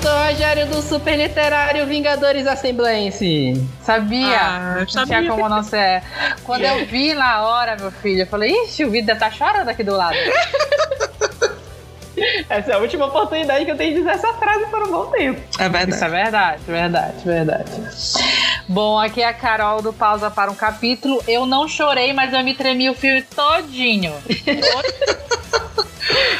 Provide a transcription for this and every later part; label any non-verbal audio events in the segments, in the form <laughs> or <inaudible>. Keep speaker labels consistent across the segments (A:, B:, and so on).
A: Editor Rogério do Super Literário Vingadores Assemblense.
B: Sabia?
C: Ah, eu
B: não
C: sabia.
B: tinha como não ser. Quando eu vi na hora, meu filho, eu falei, ixi, o deve estar chorando aqui do lado. <laughs>
A: Essa é a última oportunidade que eu tenho de dizer essa frase por um bom tempo.
C: É
B: Isso
C: verdade.
B: é verdade, verdade, verdade. Bom, aqui é a Carol do Pausa para um Capítulo. Eu não chorei, mas eu me tremi o filme todinho. <laughs>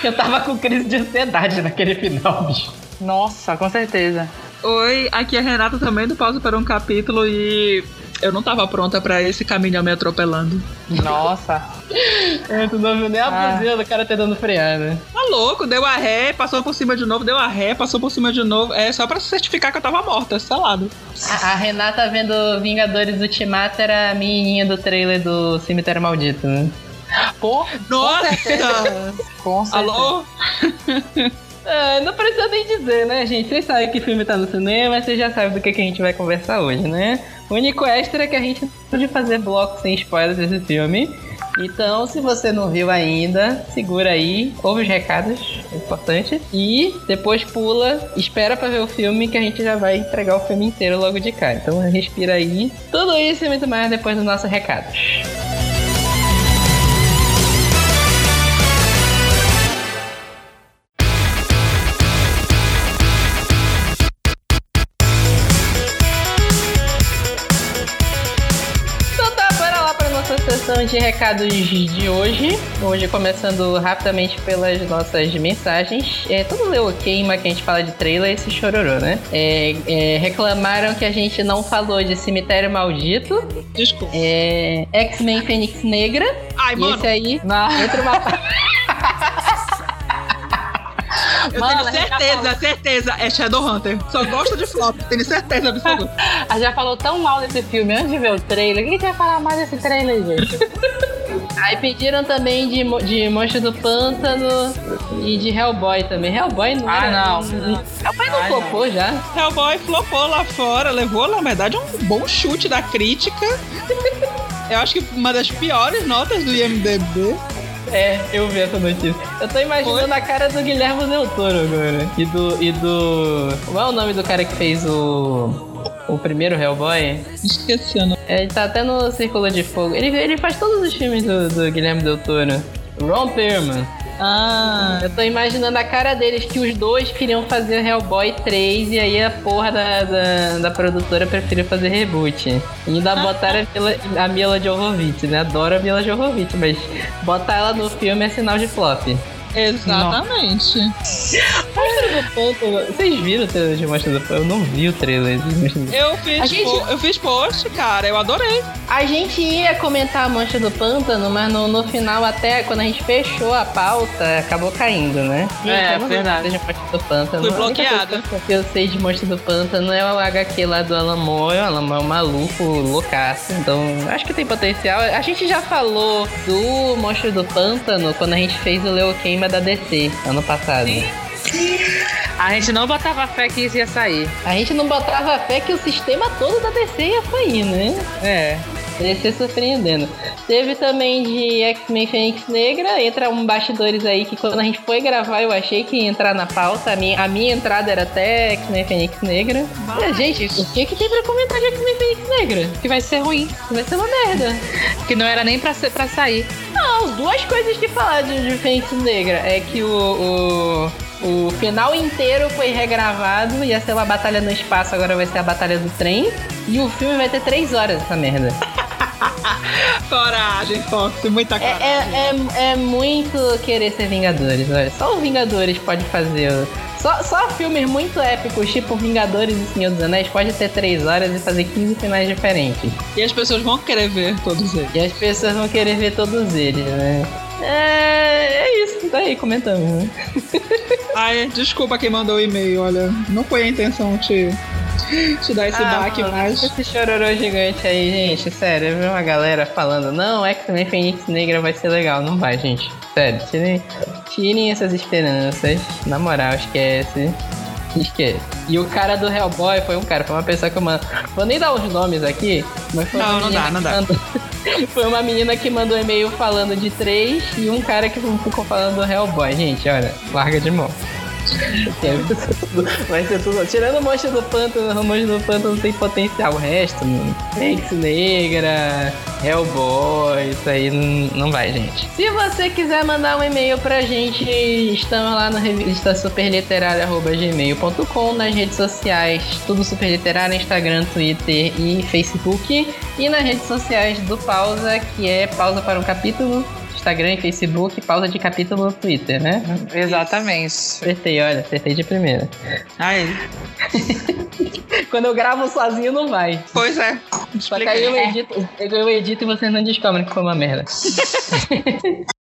A: Eu tava com crise de ansiedade naquele final, bicho.
B: Nossa, com certeza.
C: Oi, aqui é a Renata também do Pausa para um Capítulo e eu não tava pronta pra esse caminhão me atropelando.
B: Nossa. <laughs>
A: É, tu não viu nem a
B: Ah.
A: buzina do cara tentando frear, né?
C: Tá louco, deu a ré, passou por cima de novo, deu a ré, passou por cima de novo. É só pra certificar que eu tava morta, selado.
A: A, a Renata vendo Vingadores Ultimato era a menininha do trailer do Cemitério Maldito, né?
B: Pô,
C: Nossa!
B: com certeza.
C: Alô? <laughs>
A: É, não precisa nem dizer, né, gente? Vocês sabem que filme tá no cinema, vocês já sabem do que, que a gente vai conversar hoje, né? O único extra é que a gente pode fazer bloco sem spoilers desse filme. Então, se você não viu ainda, segura aí, ouve os recados, é importante. E depois pula, espera pra ver o filme que a gente já vai entregar o filme inteiro logo de cara. Então respira aí. Tudo isso e muito mais depois dos nossos recados. De recados de hoje. Hoje começando rapidamente pelas nossas mensagens. É, todo leu queima que a gente fala de trailer esse chororô, né? É, é, reclamaram que a gente não falou de Cemitério Maldito,
C: Desculpa.
A: é, X-Men Fênix Negra.
C: Ai,
A: e
C: mano,
A: esse aí
B: Não.
A: entra uma
C: eu
B: Mano,
C: tenho certeza, certeza. É Shadowhunter. Só gosto de flop, tenho certeza absoluta.
B: A gente já falou tão mal desse filme antes de ver o trailer. O que a gente vai falar mais desse trailer, gente? <laughs>
A: Aí pediram também de, de Monstro do Pântano e de Hellboy também. Hellboy não
B: Ah,
A: era-
B: não.
A: Hellboy não
B: Ah,
A: flopou já.
C: Hellboy flopou lá fora, levou, na verdade, um bom chute da crítica. Eu acho que uma das piores notas do IMDB.
A: É, eu vi essa notícia. Eu tô imaginando a cara do Guilherme Del Toro agora. E do. E do. Qual é o nome do cara que fez o. O primeiro Hellboy?
C: Esqueci o nome.
A: Ele tá até no Círculo de Fogo. Ele, ele faz todos os filmes do, do Guilherme Del Toro. Ron Perlman.
C: Ah,
A: Eu tô imaginando a cara deles que os dois queriam fazer Hellboy 3 e aí a porra da, da, da produtora preferiu fazer reboot. E ainda botaram a Mila, a Mila Jovovich, né? Adoro a Mila Jovovich, mas botar ela no filme é sinal de flop.
C: Exatamente.
A: Monstro do Pântano. Vocês viram o trailer de do Pântano? Eu não vi o trailer de Monstro do
C: Eu fiz,
A: A gente-
C: po- eu fiz post, cara, eu adorei.
A: A gente ia comentar a Mancha do Pântano, mas no, no final, até quando a gente fechou a pauta, acabou caindo, né? Gente,
B: É,
A: eu não
B: verdade.
A: sei do Pântano.
C: Fui
A: A única coisa
C: bloqueada.
A: que eu sei de Monstro do Pântano é o HQ lá do Alan Moore. O Alan Moore é um maluco, loucaço. Então, acho que tem potencial. A gente já falou do Monstro do Pântano quando a gente fez o Leo Da DC, ano passado.
B: A gente não botava fé que isso ia sair.
A: A gente não botava fé que o sistema todo da DC ia sair, né?
B: É.
A: DC surpreendendo. Teve também de X-Men Fênix Negra, entra um bastidores aí que quando a gente foi gravar eu achei que ia entrar na pauta. A minha, a minha entrada era até X-Men Fênix Negra. É, gente, o que, que tem pra comentar de X-Men Fênix Negra?
B: Que vai ser ruim.
A: Vai ser uma merda.
B: Que não era nem pra, ser, pra sair.
A: Não, duas coisas que falar de, de Fênix Negra é que o, o, o final inteiro foi regravado, ia ser uma batalha no espaço, agora vai ser a batalha do trem. E o filme vai ter três horas essa merda. <laughs> <laughs>
C: Coragem, Fox, muita
A: É,
C: coragem.
A: é, é, é muito querer ser Vingadores, olha. Só o Vingadores pode fazer. Só, só filmes muito épicos, tipo Vingadores e Senhor dos Anéis, pode ter 3 horas e fazer 15 finais diferentes.
C: E as pessoas vão querer ver todos eles.
A: E as pessoas vão querer ver todos eles, né? É, é isso, daí comentamos, né? <laughs>
C: Ai, desculpa quem mandou o e-mail, olha. Não foi a intenção te, <laughs> te dar esse
A: Ah,
C: baque, mas.
A: Esse chororô gigante aí, gente, sério, eu vi uma galera falando, não, X-Men Fênix Negra vai ser legal. Não vai, gente. Sério, tirem, tirem essas esperanças. Na moral, esquece. Esquece. E o cara do Hellboy foi um cara, foi uma pessoa que eu mando. Vou nem dar os nomes aqui, mas foi uma
C: Não, não dá, não
A: que
C: dá.
A: mandou- <laughs> Foi uma menina que mandou e-mail falando de três e um cara que ficou falando do Hellboy. Gente, olha, larga de mão. Vai ser tudo. Tirando o monstro do pântano, o monstro do pântano tem potencial. O resto, mano. Fênix Negra, Hellboy, isso aí não, não vai, gente. Se você quiser mandar um e-mail pra gente, estamos lá na revista superliterária.gmail.com, nas redes sociais, tudo superliterário, Instagram, Twitter e Facebook. E nas redes sociais do Pausa, que é Pausa para um Capítulo, Instagram e Facebook, pausa de capítulo no Twitter, né?
B: Exatamente.
A: Acertei, olha, acertei de primeira.
C: Aí. <laughs>
A: Quando eu gravo sozinho, não vai.
C: Pois é.
A: Só que aí eu edito, eu edito e vocês não descobrem que foi uma merda. <laughs>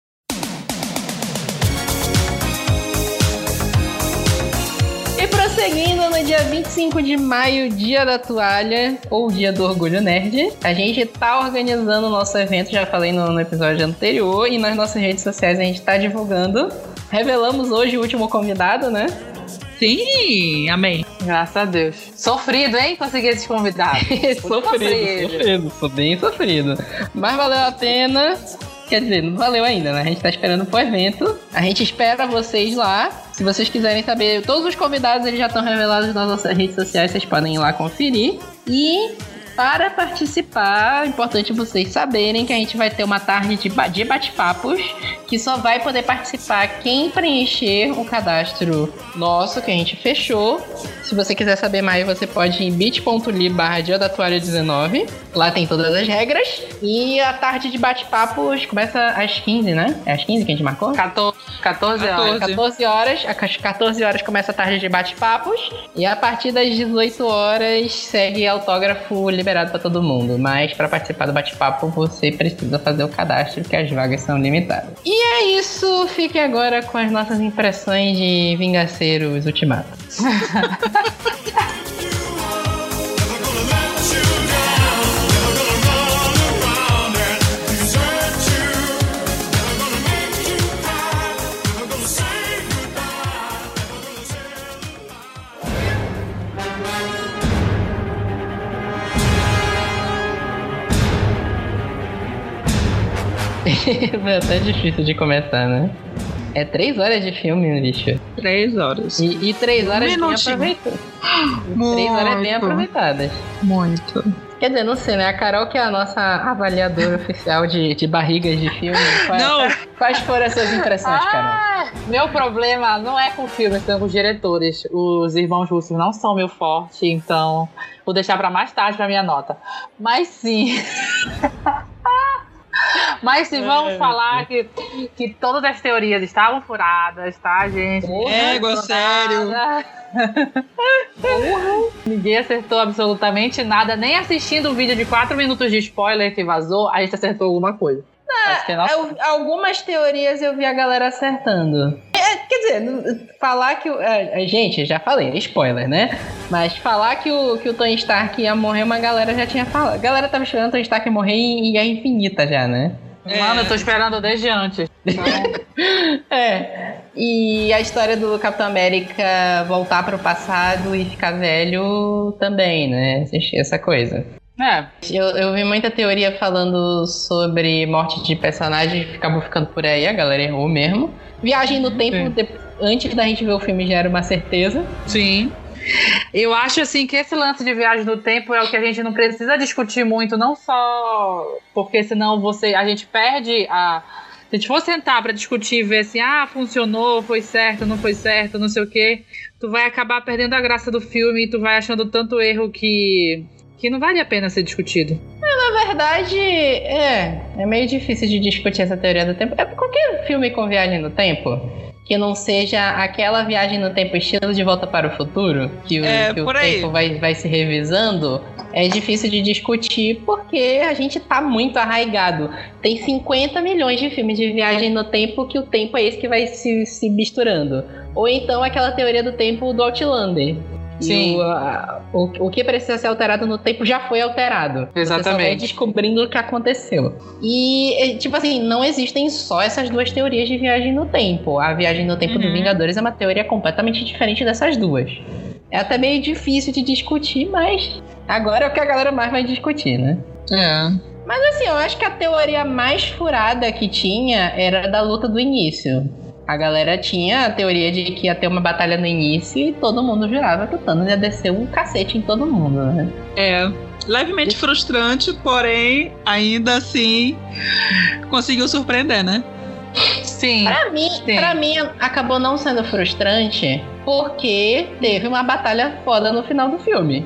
A: Prosseguindo no dia 25 de maio, dia da toalha, ou dia do orgulho nerd, a gente tá organizando o nosso evento, já falei no, no episódio anterior, e nas nossas redes sociais a gente tá divulgando. Revelamos hoje o último convidado, né?
C: Sim, amém.
B: Graças a Deus. Sofrido, hein? Conseguir esses convidados. <laughs>
A: sofrido, sofrido, sou bem sofrido. Mas valeu a pena. Quer dizer, não valeu ainda, né? A gente tá esperando pro evento. A gente espera vocês lá. Se vocês quiserem saber, todos os convidados eles já estão revelados nas nossas redes sociais, vocês podem ir lá conferir. E para participar, é importante vocês saberem que a gente vai ter uma tarde de, de bate-papos que só vai poder participar quem preencher o cadastro nosso que a gente fechou. Se você quiser saber mais, você pode ir em bit.ly barra dia da toalha 19. Lá tem todas as regras. E a tarde de bate-papos começa às 15, né? É às 15 que a gente marcou?
B: 14, 14 horas.
A: 14 horas. Às 14 horas começa a tarde de bate-papos. E a partir das 18 horas segue autógrafo liberado para todo mundo. Mas para participar do bate-papo, você precisa fazer o cadastro, que as vagas são limitadas. E é isso. Fique agora com as nossas impressões de Vingaceiros Ultimato. <laughs> <laughs> Foi até difícil de começar, né? É três horas de filme, bicho.
C: Três horas.
A: E, e três horas
C: Um
A: bem aproveitadas. Três horas bem aproveitadas.
C: Muito.
A: Quer dizer, não sei, né? A Carol, que é a nossa avaliadora oficial de, de barrigas de filme. Quais,
C: Não.
A: quais foram as suas impressões, Carol?
B: Ah, meu problema não é com filmes, são com os diretores. Os irmãos russos não são meu forte, então vou deixar pra mais tarde pra minha nota. Mas sim. <laughs> <laughs> Mas sim, vamos
A: É.
B: falar que, que todas as teorias estavam furadas, tá, gente?
C: Égua,
B: Não
C: sério.
B: nada. Ninguém acertou absolutamente nada, nem assistindo o vídeo de 4 minutos de spoiler que vazou, a gente acertou alguma coisa. Que é
A: Algumas teorias eu vi a galera acertando. É, quer dizer, falar que. o- é, é, gente, já falei, é spoiler, né? Mas falar que o, que o Tony Stark ia morrer, uma galera já tinha falado. A galera tava esperando o Tony Stark morrer em Guerra Infinita já, né?
C: É.
B: Mano, eu tô esperando desde antes. <laughs>
A: É. E a história do Capitão América voltar pro passado e ficar velho também, né? Essa coisa.
B: É,
A: Eu, eu vi muita teoria falando sobre morte de personagens que acabou ficando por aí, a galera errou mesmo. Viagem no tempo, de- antes da gente ver o filme, já era uma certeza.
C: Sim.
B: Eu acho assim que esse lance de viagem no tempo é o que a gente não precisa discutir muito, não só porque senão você a gente perde a se a gente for sentar pra discutir e ver assim, ah, funcionou, foi certo, não foi certo, não sei o quê, tu vai acabar perdendo a graça do filme e tu vai achando tanto erro que que não vale a pena ser discutido.
A: Na verdade, é, é meio difícil de discutir essa teoria do tempo. É qualquer filme com viagem no tempo que não seja aquela viagem no tempo estilo de volta para o futuro, que o,
C: É,
A: que o tempo vai, vai se revisando, é difícil de discutir porque a gente tá muito arraigado. Tem 50 milhões de filmes de viagem no tempo que o tempo é esse que vai se, se misturando. Ou então aquela teoria do tempo do Outlander.
B: Sim.
A: O, a- o, o que precisa ser alterado no tempo já foi alterado. Você só vai
B: Exatamente.
A: descobrindo o que aconteceu. E, tipo assim, não existem só essas duas teorias de viagem no tempo. A viagem no tempo do
C: Uhum.
A: Vingadores é uma teoria completamente diferente dessas duas. É até meio difícil de discutir, mas agora é o que a galera mais vai discutir, né?
C: É.
A: Mas assim, eu acho que a teoria mais furada que tinha era da luta do início. A galera tinha a teoria de que ia ter uma batalha no início e todo mundo jurava que o Thanos ia descer um cacete em todo mundo, né?
C: É. Levemente frustrante, porém, ainda assim, conseguiu surpreender, né?
B: Sim.
A: Pra mim,
B: Sim.
A: pra mim, acabou não sendo frustrante porque teve uma batalha foda no final do filme.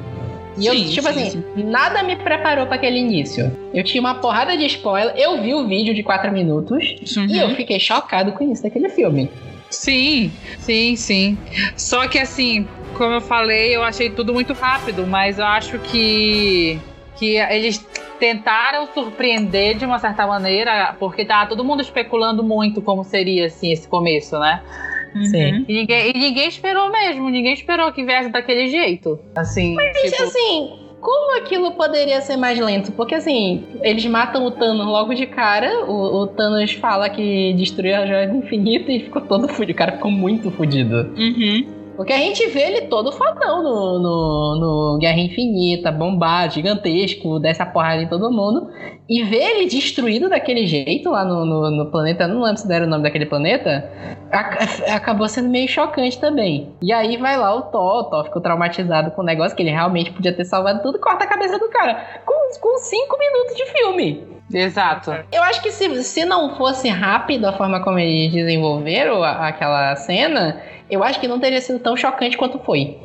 A: E eu,
C: Sim,
A: tipo
C: sim,
A: assim, nada me preparou pra aquele início. Eu tinha uma porrada de spoiler, eu vi o vídeo de 4 minutos e eu fiquei chocado com isso daquele filme.
B: Sim, sim, sim. Só que assim, como eu falei, eu achei tudo muito rápido, mas eu acho que que eles tentaram surpreender de uma certa maneira, porque tava todo mundo especulando muito como seria assim esse começo, né?
A: Sim.
B: E ninguém, e ninguém esperou mesmo, ninguém esperou que viesse daquele jeito. Assim,
A: Mas
B: tipo,
A: assim, como aquilo poderia ser mais lento? Porque assim, eles matam o Thanos logo de cara. O, o Thanos fala que destruiu a joia do infinito e ficou todo fudido. O cara ficou muito fudido.
C: Uhum.
A: Porque a gente vê ele todo fodão no, no, no Guerra Infinita, bombado, gigantesco, desce a porrada em todo mundo. E ver ele destruído daquele jeito lá no, no, no planeta, não lembro se deram o nome daquele planeta, ac- acabou sendo meio chocante também. E aí vai lá o Thor, o Thor ficou traumatizado com o negócio, que ele realmente podia ter salvado tudo, corta a cabeça do cara. Com, com cinco minutos de filme.
B: exato.
A: Eu acho que se, se não fosse rápido a forma como eles desenvolveram a- aquela cena, eu acho que não teria sido tão chocante quanto foi.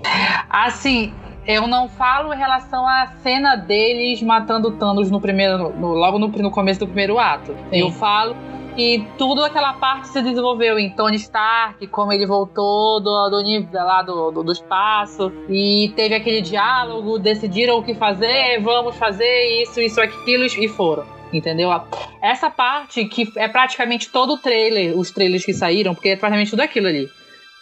B: Assim, eu não falo em relação à cena deles matando Thanos no primeiro, no- logo no, no começo do primeiro ato.
A: Sim.
B: Eu falo que tudo aquela parte se desenvolveu em Tony Stark, como ele voltou do, do nível lá do, do, do espaço e teve aquele diálogo, decidiram o que fazer, vamos fazer isso, isso, aquilo e foram. Entendeu? Essa parte que é praticamente todo o trailer, os trailers que saíram, porque é praticamente tudo aquilo ali.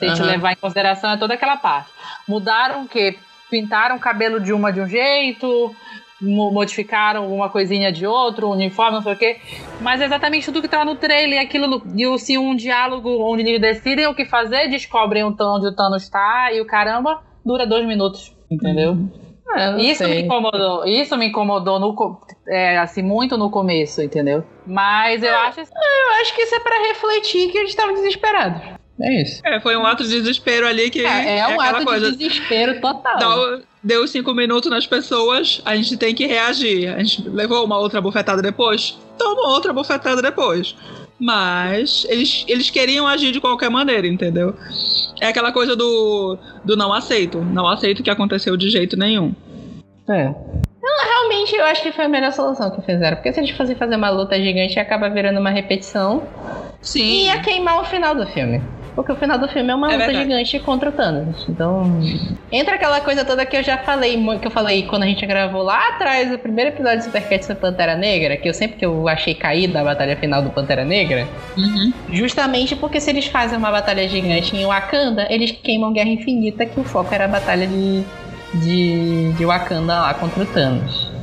B: A gente
A: Aham.
B: levar em consideração, é toda aquela parte. Mudaram o quê? Pintaram o cabelo de uma de um jeito, mo- modificaram alguma coisinha de outro, uniforme, não sei o quê. Mas é exatamente tudo que tá no trailer, aquilo e se um diálogo onde eles decidem o que fazer, descobrem onde o Thanos tá e o caramba dura dois minutos, entendeu?
A: Ah, não
B: Isso me
A: sei.
B: incomodou, isso me incomodou no, é, assim, muito no começo, entendeu? Mas eu acho assim,
A: Eu acho que isso é pra refletir que eles estavam desesperados. É isso.
C: É, foi um ato de desespero ali que
A: É, é um
C: aquela
A: ato
C: coisa.
A: de desespero total.
C: Dá deu cinco minutos nas pessoas, a gente tem que reagir. A gente levou uma outra bufetada depois, toma outra bufetada depois. Mas eles, eles queriam agir de qualquer maneira, entendeu? É aquela coisa do, do não aceito. Não aceito o que aconteceu de jeito nenhum.
A: É. Não, realmente eu acho que foi a melhor solução que fizeram. Porque se eles fossem fazer uma luta gigante, acaba virando uma repetição. E
C: Sim.
A: ia queimar o final do filme. Porque o final do filme é uma
C: É
A: luta
C: verdade.
A: gigante contra o Thanos. Então. Entra aquela coisa toda que eu já falei, que eu falei quando a gente gravou lá atrás, o primeiro episódio do Supercat sobre Pantera Negra, que eu sempre que eu achei caída a batalha final do Pantera Negra.
C: Uhum.
A: Justamente porque se eles fazem uma batalha gigante em Wakanda, eles queimam Guerra Infinita, que o foco era a batalha de, de, de Wakanda lá contra o Thanos.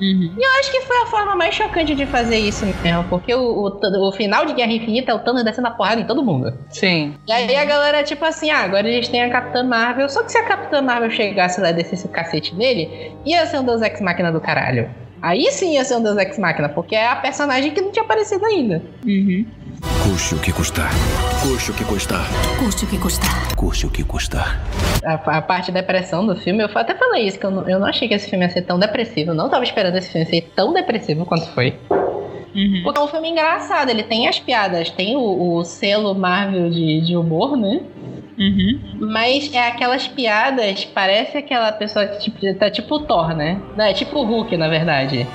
C: Uhum.
A: Eu acho que foi a forma mais chocante de fazer isso mesmo, porque o, o, o final de Guerra Infinita é o Thanos descendo a porrada em todo mundo.
B: sim.
A: E aí a galera, tipo assim, ah, agora eles têm a Capitã Marvel, só que se a Capitã Marvel chegasse lá e descesse o cacete nele, ia ser um Deus Ex Máquina do caralho. Aí sim ia ser um Deus Ex Máquina, porque é a personagem que não tinha aparecido ainda.
C: Uhum.
D: Custe o que custar. Custe o que custar.
E: Custe o que custar.
D: Custe o que custar.
A: A, a parte da depressão do filme, eu até falei isso, que eu não, eu não achei que esse filme ia ser tão depressivo. Eu não tava esperando esse filme ser tão depressivo quanto foi.
C: Uhum.
A: Porque é um filme engraçado, ele tem as piadas, tem o, o selo Marvel de, de humor, né?
C: Uhum.
A: Mas é aquelas piadas, parece aquela pessoa que tipo, tá tipo o Thor, né? Não, é tipo o Hulk, na verdade.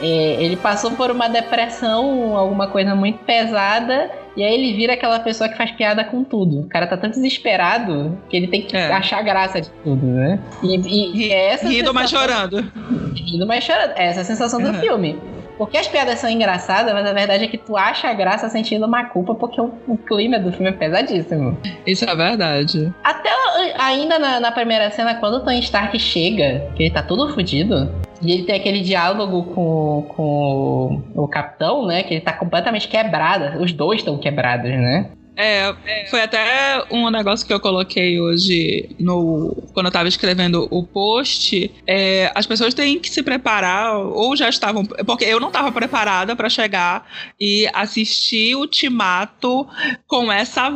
A: É, ele passou por uma depressão, alguma coisa muito pesada, e aí ele vira aquela pessoa que faz piada com tudo. O cara tá tão desesperado que ele tem que
C: É.
A: achar graça de tudo, né? E, e
C: Ri-
A: é essa
C: Rindo, mas
A: sensação-
C: chorando.
A: Rindo, mas chorando. É essa a sensação do
C: Uhum.
A: filme. Porque as piadas são engraçadas, mas a verdade é que tu acha a graça sentindo uma culpa, porque o, o clima do filme é pesadíssimo.
C: Isso é verdade.
A: Até ainda na, na primeira cena, quando o Tony Stark chega, que ele tá todo fudido, e ele tem aquele diálogo com, com o, o capitão, né? Que ele tá completamente quebrado. Os dois estão quebrados, né?
C: É, foi até um negócio que eu coloquei hoje no quando eu tava escrevendo o post. É, as pessoas têm que se preparar, ou já estavam. Porque eu não tava preparada para chegar e assistir o Ultimato com essa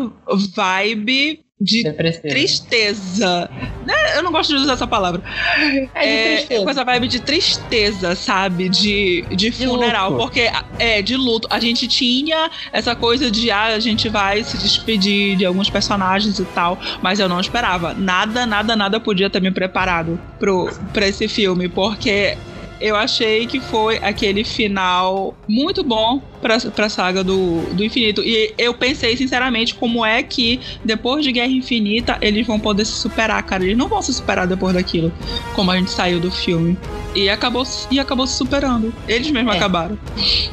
C: vibe de
A: Depressivo.
C: tristeza. Né? Eu não gosto de usar essa palavra.
A: É de tristeza.
C: com essa vibe de tristeza, sabe? De, de funeral.
A: luto.
C: porque, é, de luto. A gente tinha essa coisa de, ah, a gente vai se despedir de alguns personagens e tal. Mas eu não esperava. Nada, nada, nada podia ter me preparado pro, pra esse filme. Porque eu achei que foi aquele final muito bom pra, pra saga do, do infinito. E eu pensei, sinceramente, como é que depois de Guerra Infinita eles vão poder se superar, cara. Eles não vão se superar depois daquilo, como a gente saiu do filme. E acabou, e acabou se superando. Eles mesmos
A: É.
C: acabaram.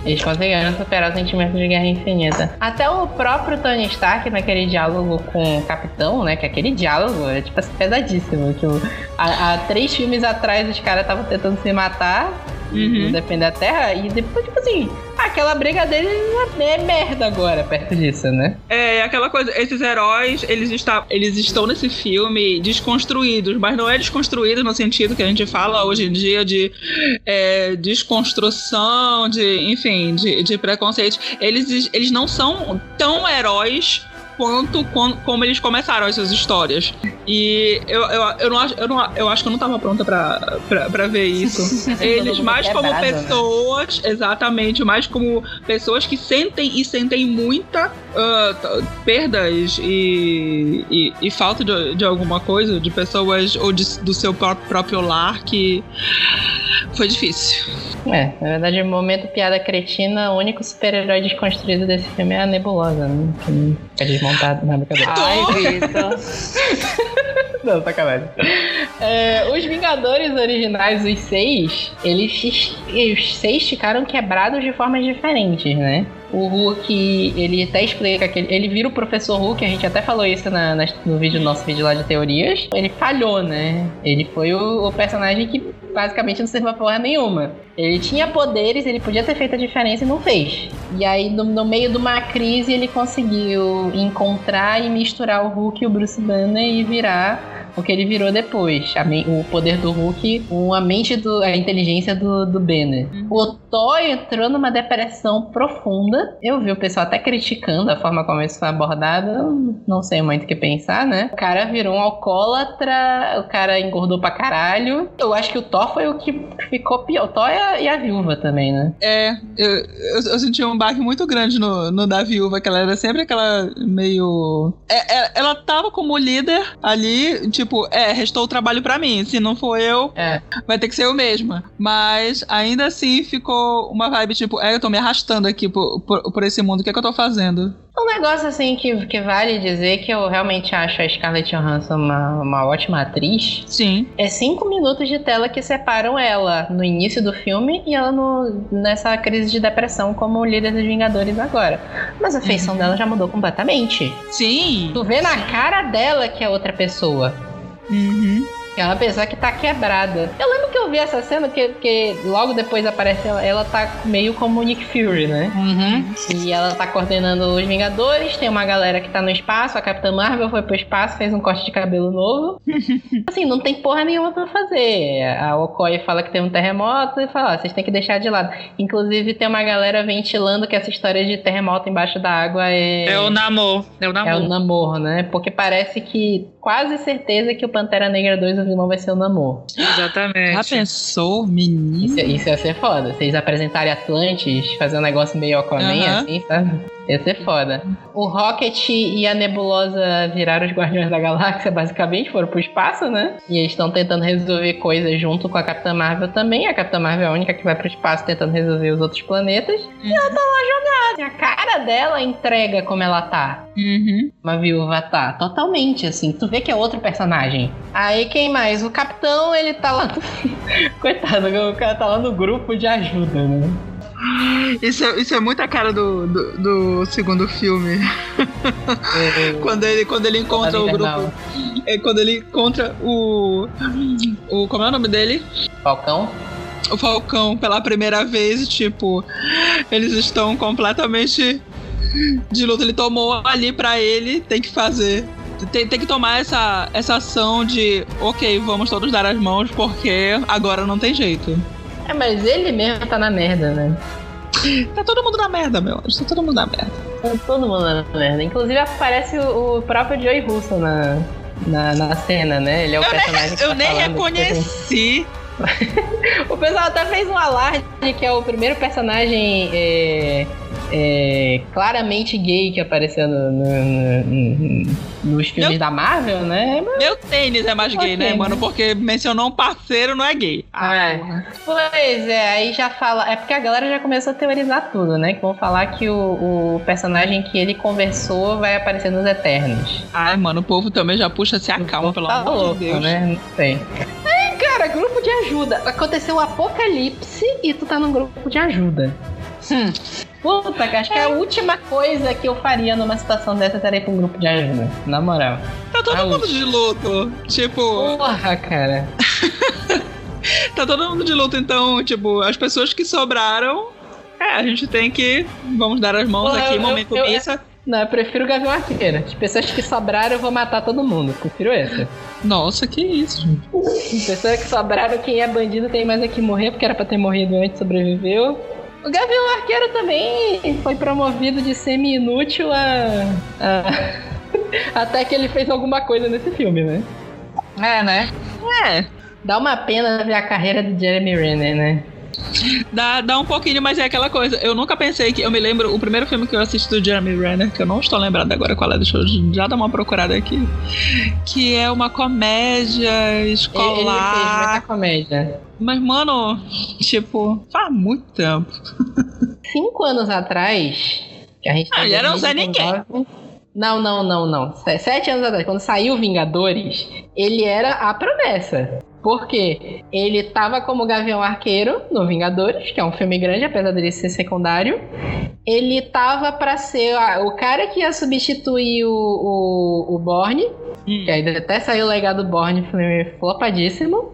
A: Eles conseguiram superar o sentimento de guerra infinita. Até o próprio Tony Stark, naquele diálogo com o Capitão, né? Que aquele diálogo é tipo assim, pesadíssimo. Que o- há, há três filmes atrás os caras estavam tentando se matar.
C: Uhum.
A: Não defender a Terra, e depois, tipo assim, aquela briga deles é merda agora, perto disso, né?
C: É aquela coisa, esses heróis, eles, está, eles estão nesse filme desconstruídos, mas não é desconstruído no sentido que a gente fala hoje em dia de é, desconstrução, de, enfim, de, de preconceito. Eles, eles não são tão heróis quanto com- como eles começaram as suas histórias. E eu, eu, eu, não, acho, eu, não, eu acho que eu não tava pronta pra, pra, pra ver isso. <laughs> Eles mais como
A: quebrado, né?
C: pessoas, exatamente, mais como pessoas que sentem e sentem muita t- perdas e, e, e falta de, de alguma coisa, de pessoas ou de- do seu pró- próprio lar, que foi difícil.
A: É, na verdade, o momento piada cretina, o único super-herói desconstruído desse filme é a Nebulosa, né? Que não desmontado na brincadeira.
B: Ai, Vitor. <laughs>
A: Não, sacanagem. É, os Vingadores originais, os seis, eles os seis ficaram quebrados de formas diferentes, né? O Hulk, ele até explica que ele, ele vira o Professor Hulk, a gente até falou isso na- nas- no vídeo, nosso vídeo lá de teorias. Ele falhou, né? Ele foi o, o personagem que basicamente não serviu pra porra nenhuma. Ele tinha poderes, ele podia ter feito a diferença e não fez. E aí, no, no meio de uma crise, ele conseguiu encontrar e misturar o Hulk e o Bruce Banner e virar o que ele virou depois. O poder do Hulk com a mente do. a inteligência do, do Banner. O Thor entrou numa depressão profunda. Eu vi o pessoal até criticando a forma como isso foi abordado. Eu Não sei muito o que pensar, né? O cara virou um alcoólatra, o cara engordou pra caralho. Eu acho que o Thor foi o que ficou pior. O Thor e a, e a viúva também, né?
C: É, eu, eu, eu senti um baque muito grande no, no da viúva, que ela era sempre aquela meio. É, é, ela tava como líder ali, tipo, é, restou o trabalho pra mim. Se não for eu,
A: É.
C: vai ter que ser eu mesma. Mas ainda assim ficou uma vibe tipo, é, eu tô me arrastando aqui por, por, por esse mundo, o que é que eu tô fazendo?
A: Um negócio assim que, que vale dizer que eu realmente acho a Scarlett Johansson uma, uma ótima atriz.
C: Sim.
A: É cinco minutos de tela que separam ela no início do filme e ela no, nessa crise de depressão como líder dos Vingadores agora. Mas a feição dela já mudou completamente.
C: Sim.
A: Tu vê na cara dela que é outra pessoa.
C: Uhum.
A: É uma pessoa que tá quebrada. Eu lembro que eu vi essa cena porque, porque logo depois aparece ela, ela tá meio como o Nick Fury, né?
B: Uhum.
A: E ela tá coordenando os Vingadores, tem uma galera que tá no espaço, a Capitã Marvel foi pro espaço, fez um corte de cabelo novo. <laughs> assim, não tem porra nenhuma pra fazer. A Okoye fala que tem um terremoto e fala, ó, vocês têm que deixar de lado. Inclusive tem uma galera ventilando que essa história de terremoto embaixo da água é...
B: É o namoro. É o
A: É o
B: namoro.
A: Namor, né? Porque parece que quase certeza que o Pantera Negra 2 o vilão vai ser o Namor.
B: Exatamente.
C: Já pensou, menino?
A: Isso, isso ia ser foda. Vocês apresentarem Atlantis, fazer um negócio meio Aquaman,
C: Aham.
A: assim, sabe? Ia ser foda. O Rocket e a Nebulosa viraram os Guardiões da Galáxia, basicamente, foram pro espaço, né? E eles estão tentando resolver coisas junto com a Capitã Marvel também. A Capitã Marvel é a única que vai pro espaço tentando resolver os outros planetas. E ela tá lá jogada. A cara dela entrega como ela tá.
C: Uhum.
A: Uma viúva tá. Totalmente, assim. Tu vê que é outro personagem. Aí quem mais? O capitão, ele tá lá. No... <laughs> Coitado, o cara tá lá no grupo de ajuda, né?
C: Isso, é, isso é muito a cara do, do, do segundo filme. <laughs> Quando ele, quando ele encontra o grupo. É quando ele encontra o. o como é o nome dele?
A: Falcão?
C: O Falcão pela primeira vez, tipo, eles estão completamente de luta ele tomou ali pra ele, tem que fazer. Tem, tem que tomar essa, essa ação de, ok, vamos todos dar as mãos porque agora não tem jeito.
A: É, mas ele mesmo tá na merda, né?
C: Tá todo mundo na merda, meu. Tá todo mundo na merda.
A: Tá todo mundo na merda. Inclusive aparece o, o próprio Joey Russo na, na, na cena, né? Ele é o
C: Eu
A: personagem
C: nem,
A: que
C: eu
A: tá
C: nem
A: falando que
C: reconheci. <laughs>
A: O pessoal até fez um alarde que é o primeiro personagem é, é, claramente gay que apareceu no- no- no- no- nos filmes
C: Meu-
A: da Marvel, né? Mas,
C: Meu tênis é mais gay, né, mano? Porque mencionou um parceiro, não é gay. Ah,
B: É.
A: Pois é, aí já fala. É porque a galera já começou a teorizar tudo, né? Que vão falar que o, o personagem que ele conversou vai aparecer nos Eternos.
C: Ai, mano, o povo também já puxa se acalma, pelo
A: tá
C: amor
A: louco,
C: de Deus.
A: né? Não sei. Cara, grupo de ajuda. Aconteceu o apocalipse e tu tá num grupo de ajuda.
B: Hum.
A: Puta, cara, acho que a última coisa que eu faria numa situação dessa seria ir pra um grupo de ajuda. Na moral.
C: Tá todo
A: Ah,
C: mundo
A: o-
C: de luto. Tipo,
A: Porra, cara. <laughs>
C: tá todo mundo de luto, então, tipo, as pessoas que sobraram. É, a gente tem que. Vamos dar as mãos
A: Porra,
C: aqui,
A: eu-
C: momento
A: eu-
C: missa.
A: Não, eu prefiro o Gavião Arqueiro. As pessoas que sobraram, eu vou matar todo mundo. Prefiro essa.
C: Nossa, que isso, gente.
A: As pessoas que sobraram, quem é bandido tem mais aqui morrer, porque era pra ter morrido antes, sobreviveu. O Gavião Arqueiro também foi promovido de semi-inútil a, a- <laughs> Até que ele fez alguma coisa nesse filme, né?
B: É, né?
C: É,
A: Dá uma pena ver a carreira do Jeremy Renner, né?
C: Dá, dá um pouquinho, mas é aquela coisa. Eu nunca pensei que. Eu me lembro, o primeiro filme que eu assisti do Jeremy Renner, que eu não estou lembrado agora qual é, deixa eu já dar uma procurada aqui. Que é uma comédia
A: Ele, ele fez
C: escolar.
A: muita comédia.
C: Mas, mano, tipo, faz muito tempo.
A: Cinco anos atrás, que a gente tá
C: Ah, era um Zé
A: 2019. Não, não, não, não. Se- Sete anos atrás, quando saiu Vingadores, ele era a promessa. Por quê? Ele tava como Gavião Arqueiro no Vingadores, que é um filme grande, apesar dele ser secundário. Ele tava pra ser a- o cara que ia substituir o, o, o Borne,
C: Hum.
A: que aí até saiu o legado do Borne, filme flopadíssimo.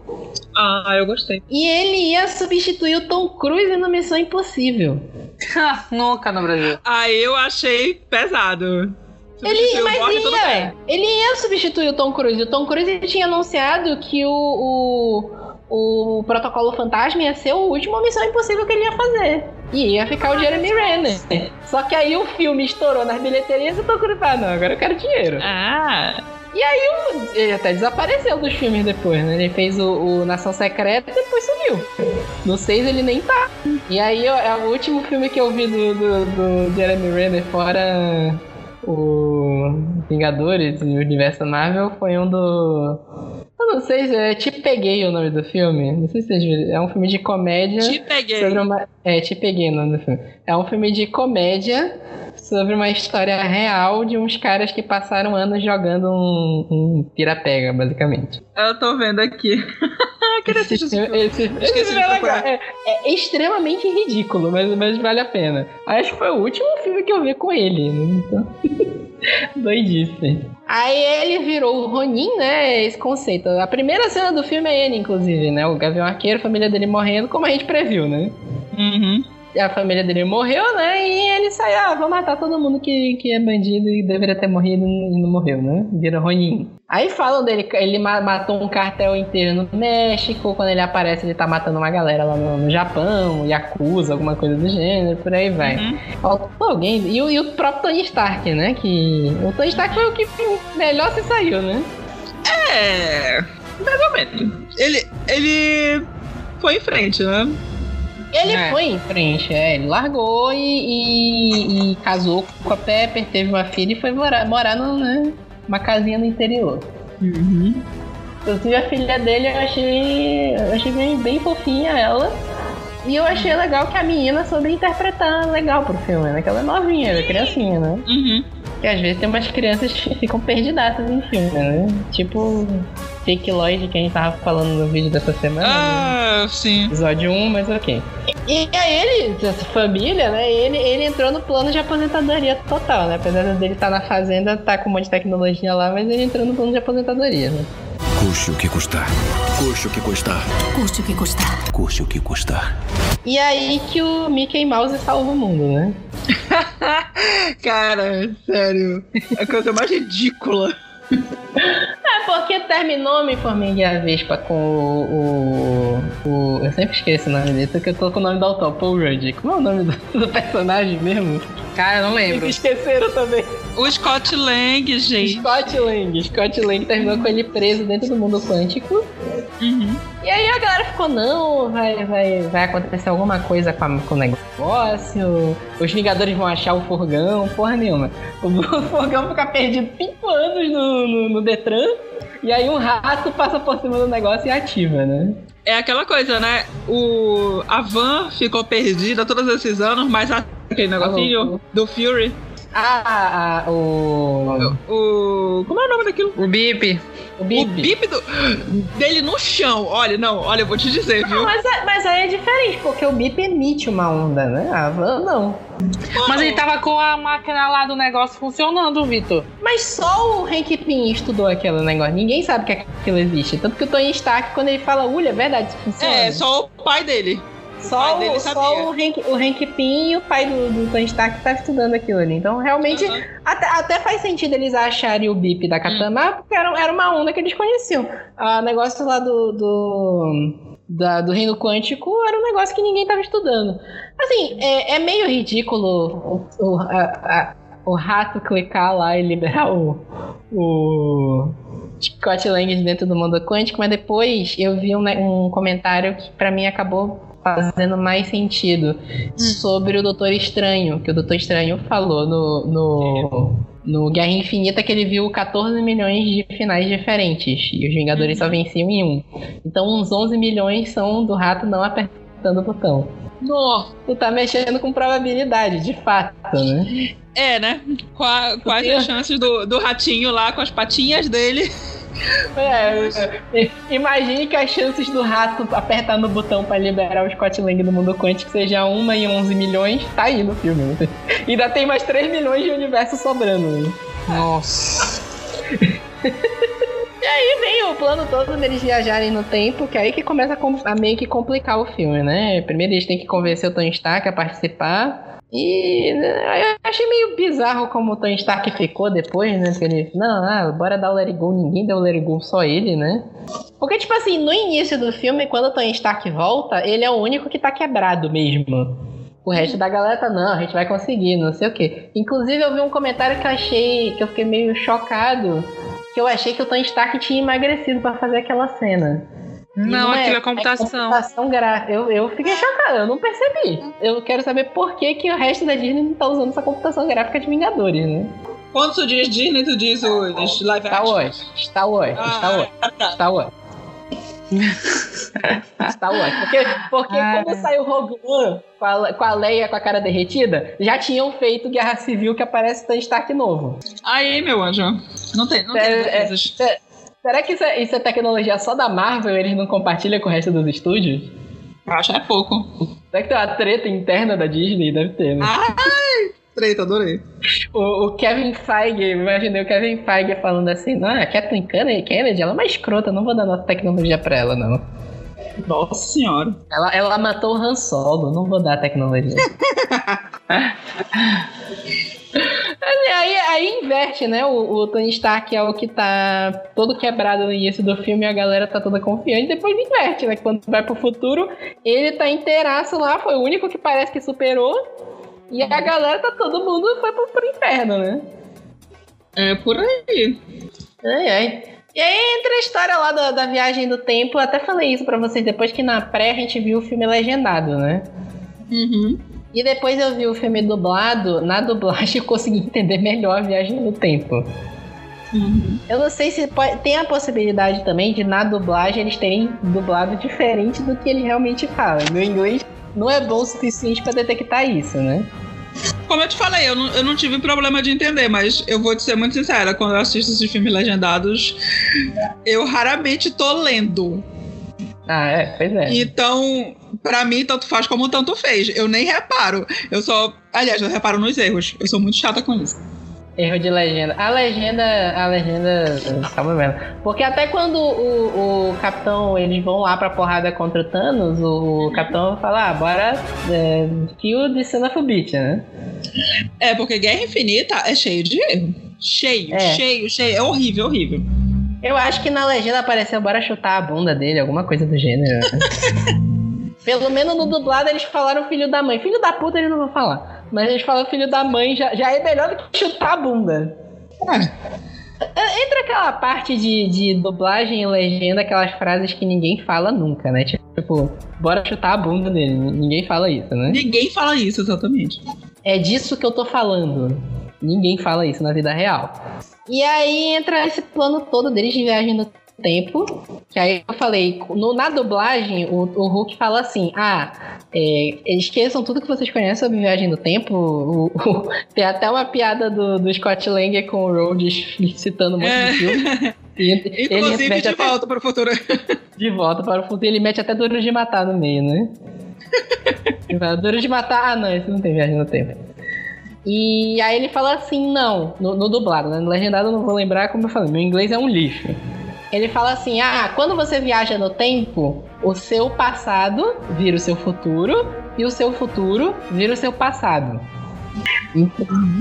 C: Ah, eu gostei.
A: E ele ia substituir o Tom Cruise no Missão Impossível. <laughs>
B: Nunca no Brasil.
C: Aí eu achei pesado.
A: Ele,
C: Substituiu o
A: mas
C: bem.
A: ia, ele ia substituir o Tom Cruise. O Tom Cruise ele tinha anunciado que o, o, o Protocolo Fantasma ia ser o último Missão Impossível que ele ia fazer. E ia ficar o Jeremy Renner. Só que aí o filme estourou nas bilheterias e o Tom Cruise falou, não, agora eu quero dinheiro.
C: Ah,
A: Ele até desapareceu dos filmes depois, né? Ele fez o, o Nação Secreta e depois sumiu. No 6 ele nem tá. E aí é o último filme que eu vi do, do, do Jeremy Renner fora o Vingadores e o Universo Marvel foi um do. Eu não sei se é Te Peguei o nome do filme. Não sei se vocês viram. É um filme de comédia.
C: te peguei.
A: Uma... É, te peguei o nome do filme. É um filme de comédia sobre uma história real de uns caras que passaram anos jogando um, um pirapega, basicamente.
C: Eu tô vendo aqui. <laughs> Esse.
A: Esse, esse
C: de
A: é. É, é extremamente ridículo, mas, mas vale a pena. Acho que foi o último filme que eu vi com ele. né? Então... <laughs> Doidice. Aí ele virou o Ronin, né? Esse conceito. A primeira cena do filme é ele, inclusive, né? O Gavião Arqueiro, a família dele morrendo, como a gente previu, né?
C: Uhum.
A: A família dele morreu, né? E ele sai, ah, vou matar todo mundo que, que é bandido e deveria ter morrido e não morreu, né? Vira Ronin. Aí falam dele, ele ma- matou um cartel inteiro no México, quando ele aparece ele tá matando uma galera lá no, no Japão, Yakuza, alguma coisa do gênero, por aí vai.
C: Uhum.
A: Faltou alguém, e o, e o próprio Tony Stark, né? Que o Tony Stark foi o que melhor se saiu, né?
C: É. Mais ou menos. Ele. Ele. Foi em frente, né?
A: Ele
B: É.
A: foi em frente, é, ele largou e, e- e casou com a Pepper, teve uma filha e foi morar, morar no, né, uma casinha no interior.
C: Uhum.
A: Inclusive a filha dele eu achei, eu achei bem, bem fofinha ela. E eu achei legal que a menina soube interpretar legal pro filme, né? Que ela é novinha, ela é criancinha, né?
C: Uhum.
A: Porque às vezes tem umas crianças que ficam perdidatas em filme, né? Tipo Jake Lloyd, que a gente tava falando no vídeo dessa semana. né?
C: Ah, sim.
A: Episódio 1, mas ok. E aí ele, essa família, né? Ele, ele entrou no plano de aposentadoria total, né? Apesar dele estar na fazenda, tá com um monte de tecnologia lá, mas ele entrou no plano de aposentadoria, né?
D: Custe o que custar. Custe o que custar.
E: Custe o que custar.
D: Custe o que custar.
A: E aí que o Mickey Mouse salva o mundo, né? <laughs>
C: Cara, sério. A coisa mais ridícula.
A: É porque terminou Homem-Formiga e a Vespa com o, o, o- Eu sempre esqueço o nome dele, porque eu tô com o nome do autor, Paul Rudd. Como é o nome do, do personagem mesmo?
B: Cara, eu não lembro. <laughs>
A: Esqueceram também.
C: O Scott Lang, gente.
A: Scott Lang. Scott Lang terminou com ele preso dentro do mundo quântico.
C: Uhum.
A: E aí a galera ficou, não, vai, vai, vai acontecer alguma coisa com, a- com o negócio. Os Vingadores vão achar o furgão, porra nenhuma. O, <laughs> o furgão fica perdido 5 anos no, no, no Detran. E aí um rato passa por cima do negócio e ativa, né?
C: É aquela coisa, né? O, a van ficou perdida todos esses anos, mas a- aquele negocinho do Fury.
A: Ah, ah, o.
C: O. Como é o nome daquilo?
B: O Bip.
A: O
C: O
A: Bip.
C: do- dele no chão. Olha, não, olha, eu vou te dizer,
A: Não,
C: viu?
A: mas, é- mas aí é diferente, porque o Bip emite uma onda, né? A van não.
B: Mas ele tava com a máquina lá do negócio funcionando, Vitor.
A: Mas só o Hank Pym estudou aquele negócio. Ninguém sabe que aquilo existe. Tanto que o Tony Stark, quando ele fala, ulha, é verdade, isso funciona.
C: É, só o pai dele.
A: Só, o, só o, Hank, o Hank Pym e o pai do, do Tony Stark tá estudando aquilo ali. Então, realmente,
C: Uhum.
A: até, até faz sentido eles acharem o bip da Katana, porque era, era uma onda que eles conheciam. O negócio lá do. do... da- do reino quântico era um negócio que ninguém tava estudando. Assim, é, é meio ridículo o, o, a- a- o rato clicar lá e liberar o, o Scott Lang de dentro do mundo quântico, mas depois eu vi um, ne- um comentário que pra mim acabou fazendo mais sentido sobre o Doutor Estranho, que o Doutor Estranho falou no, no, no Guerra Infinita que ele viu 14 milhões de finais diferentes e os Vingadores só venciam em um. Então uns 11 milhões são do rato não apertando o botão.
C: Nossa.
A: Tu tá mexendo com probabilidade, de fato, né?
C: É, né? Qua- Quais as chances do, do ratinho lá com as patinhas dele?
A: É, imagine que as chances do rato apertar no botão pra liberar o Scott Lang do mundo quântico seja 1 em 11 milhões, tá aí no filme. né? E ainda tem mais 3 milhões de universo sobrando. né?
B: Nossa. <laughs>
A: E aí vem o plano todo deles viajarem no tempo, que é aí que começa a, a meio que complicar o filme, né? Primeiro eles têm que convencer o Tony Stark a participar. E né, eu achei meio bizarro como o Tony Stark ficou depois, né? Porque ele, não, ah, bora dar o Let Go, ninguém deu o Let Go, só ele, né? Porque, tipo assim, no início do filme, quando o Tony Stark volta, ele é o único que tá quebrado mesmo. O resto da galera tá, não, a gente vai conseguir, não sei o quê. Inclusive, eu vi um comentário que eu achei, que eu fiquei meio chocado, que eu achei que o Tony Stark tinha emagrecido pra fazer aquela cena. E
B: Não, aquilo é computação.
A: computação gráfica. Eu, eu fiquei chocado, eu não percebi. Eu quero saber por que, que o resto da Disney não tá usando essa computação gráfica de Vingadores, né?
C: Quando tu diz Disney, tu diz os live
A: Star
C: action.
A: Wars, Star Wars, Star Wars,
C: Ah, tá.
A: Star Wars. <laughs> Star Wars. Porque, porque
B: Ah,
A: quando saiu Rogue One com a, com a Leia com a cara derretida, já tinham feito Guerra Civil que aparece Tony Stark novo.
C: Aí, meu anjo. Não tem, não tem
A: É, é,
C: defesas.
A: Será que isso é, isso é tecnologia só da Marvel e eles não compartilham com o resto dos estúdios?
C: Acho que é pouco.
A: Será que tem uma treta interna da Disney? Deve ter, né?
C: Ai, treta, adorei.
A: O, o Kevin Feige, imaginei o Kevin Feige falando assim, não, a Kathleen Kennedy, Kennedy, ela é uma escrota, não vou dar nossa tecnologia pra ela, não.
C: Nossa senhora.
A: Ela, ela matou o Han Solo, não vou dar a tecnologia. <laughs> Aí, aí, inverte, né? O, o Tony Stark é o que tá todo quebrado no início do filme a galera tá toda confiante. Depois inverte, né? Quando vai pro futuro, ele tá inteiraço lá, foi o único que parece que superou. E a galera tá todo mundo foi pro, pro inferno, né?
C: É por aí.
A: Ai, ai. E aí entra a história lá da, da viagem do tempo. Eu até falei isso pra vocês depois que na pré a gente viu o filme legendado, né?
C: Uhum.
A: E depois eu vi o filme dublado. Na dublagem eu consegui entender melhor a viagem do tempo.
C: Uhum.
A: Eu não sei se pode- tem a possibilidade também de na dublagem eles terem dublado diferente do que eles realmente falam. Meu inglês não é bom o suficiente pra detectar isso, né?
C: Como eu te falei, eu não, eu não tive problema de entender, mas eu vou te ser muito sincera, quando eu assisto esses filmes legendados, eu raramente tô lendo.
A: Ah, é, pois é.
C: Então, pra mim, tanto faz como tanto fez. Eu nem reparo. Eu só. Aliás, eu reparo nos erros. Eu sou muito chata com isso.
A: Erro de legenda. A legenda. A legenda. Calma mesmo. Porque até quando o, o capitão. Eles vão lá pra porrada contra o Thanos, o, capitão fala, ah, bora. É, kill de beat, né?
C: É, porque Guerra Infinita é cheio de erro. Cheio, é. cheio, cheio. É horrível, horrível.
A: Eu acho que na legenda apareceu bora chutar a bunda dele, alguma coisa do gênero. <laughs> Pelo menos no dublado eles falaram filho da mãe. Filho da puta eles não vão falar. Mas eles falam filho da mãe já, já é melhor do que chutar a bunda. É. Entra aquela parte de, de dublagem e legenda, aquelas frases que ninguém fala nunca, né? Tipo, bora chutar a bunda dele. Ninguém fala isso, né?
C: Ninguém fala isso, exatamente.
A: É disso que eu tô falando. Ninguém fala isso na vida real. E aí entra esse plano todo deles de viagem no tempo. Que aí eu falei, no, na dublagem, o, o Hulk fala assim: ah, é, esqueçam tudo que vocês conhecem sobre viagem no tempo. O, o, tem até uma piada do, do Scott Lang com o Rhodes citando um monte é. de filme. <laughs>
C: E, Inclusive de volta para o futuro.
A: De volta para o futuro. Ele mete até Duro de Matar no meio, né? <laughs> Duro de Matar. Ah, não, isso não tem viagem no tempo. E aí ele fala assim, não, no, no dublado, né? No legendado eu não vou lembrar, como eu falei, meu inglês é um lixo. Ele fala assim: ah, quando você viaja no tempo, o seu passado vira o seu futuro e o seu futuro vira o seu passado.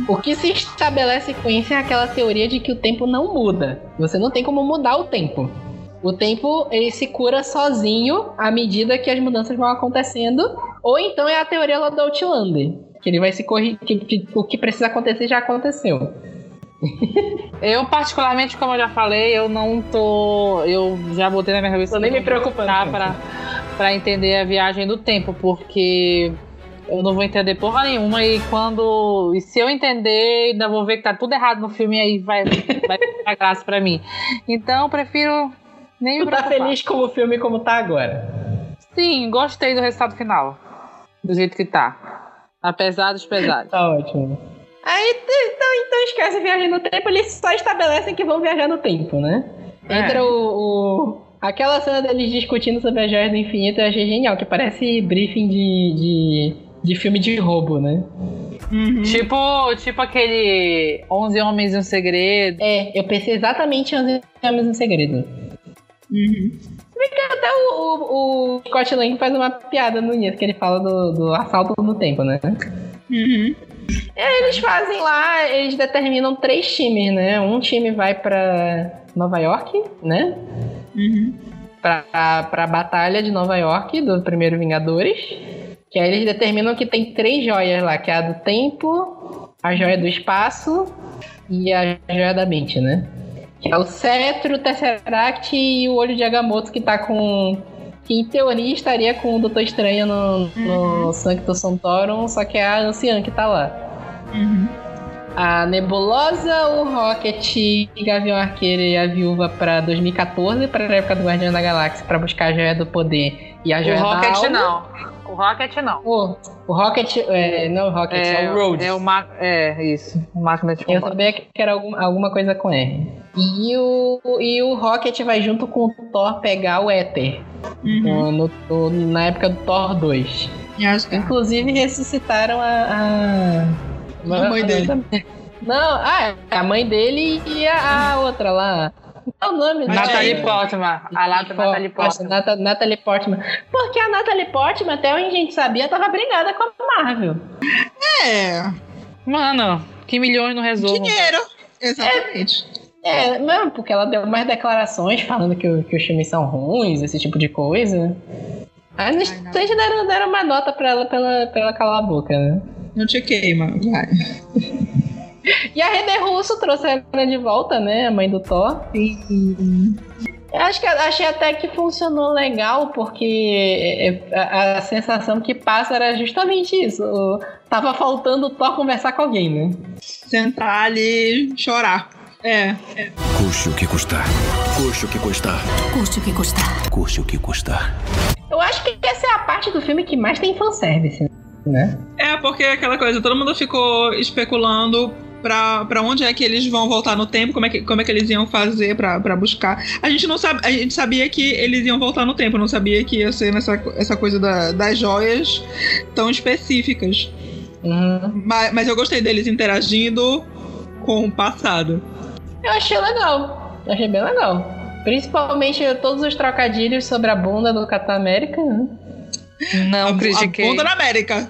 A: O que se estabelece com isso é aquela teoria de que o tempo não muda. Você não tem como mudar o tempo. O tempo ele se cura sozinho à medida que as mudanças vão acontecendo. Ou então é a teoria lá do Outlander. Que ele vai se corrigir. Que, que, o que precisa acontecer já aconteceu. <laughs>
B: eu, particularmente, como eu já falei, eu não tô. Eu já botei na minha cabeça.
A: Tô nem me preocupando.
B: Pra, pra entender a viagem do tempo, porque eu não vou entender porra nenhuma. E quando. E se eu entender, ainda vou ver que tá tudo errado no filme, aí vai, vai <laughs> dar graça pra mim. Então, eu prefiro nem
A: tu me preocupar. tá feliz com o filme como tá agora?
B: Sim, gostei do resultado final. Do jeito que tá. Apesar dos pesares.
A: tá ótimo. Aí, então, então esquece viagem no tempo, eles só estabelecem que vão viajar no tempo, né? É. Entra o, o, Aquela cena deles discutindo sobre as joias do infinito eu achei genial, que parece briefing de, de, de filme de roubo, né?
B: Uhum. Tipo, tipo aquele 11 Homens e um Segredo.
A: É, eu pensei exatamente em 11 Homens e um Segredo. Uhum. Até o, o, o Scott Lang faz uma piada no início, que ele fala do, do assalto no tempo, né? Uhum. É, eles fazem lá, eles determinam três times, né? Um time vai para Nova York, né? Uhum. Pra, pra Batalha de Nova York, do primeiro Vingadores. Que aí eles determinam que tem três joias lá, que é a do tempo, a joia do espaço e a joia da mente, né? Que é o cetro, o Tesseract e o olho de Agamotto que tá com que em teoria estaria com o Doutor Estranho no, uhum. no Sancto Santorum, só que é a anciã que tá lá. Uhum. A Nebulosa, o Rocket, Gavião Arqueiro e a Viúva pra 2014, pra época do Guardião da Galáxia, pra buscar a Joia do Poder e a Joia
B: o
A: Rocket
B: da Alma. não. O Rocket não.
A: O, o Rocket, é, não o Rocket, é, é o Rhodes.
B: É, uma, é isso, o máquina de
A: combate. Eu sabia que era algum, alguma coisa com R. E o, e o Rocket vai junto com o Thor pegar o Éter. Uhum. No, no, na época do Thor 2. Inclusive ressuscitaram a. A,
C: a mãe dele.
A: Não, ah, a mãe dele e a, a outra lá.
B: Qual é o nome Natalie
A: dela?
B: Portman. A Lata Natalie Portman.
A: Nata, Natalie Portman. Porque a Natalie Portman, até onde a gente sabia, tava brigada com a Marvel.
C: É.
B: Mano, que milhões não resolvem.
C: Dinheiro. Exatamente.
A: É, é, não, porque ela deu mais declarações falando que, que os filmes são ruins, esse tipo de coisa. Aí no instante deram, deram uma nota pra ela pra ela, pra ela calar a boca, né?
C: Não te queima, vai.
A: E a Rede Russo trouxe ela de volta, né? A mãe do Thor. Sim. Eu acho que achei até que funcionou legal, porque é, a, a, sensação que passa era justamente isso. Tava faltando o Thor conversar com alguém, né?
C: Sentar ali e chorar. É, é.
D: Custe o que custar. Custe o que custar.
E: Custe o que custar.
D: Custe o que custar.
A: Eu acho que essa é a parte do filme que mais tem fanservice, né?
C: É, porque aquela coisa, todo mundo ficou especulando para onde é que eles vão voltar no tempo, como é que, como é que eles iam fazer para buscar. A gente não sabe, a gente sabia que eles iam voltar no tempo, não sabia que ia ser nessa essa coisa da, das joias tão específicas. Uhum. Mas, mas eu gostei deles interagindo com o passado.
A: Eu achei legal. Eu achei bem legal. Principalmente todos os trocadilhos sobre a bunda do Capitão América. né?
B: Não
C: a, a
B: critiquei.
C: bunda da América.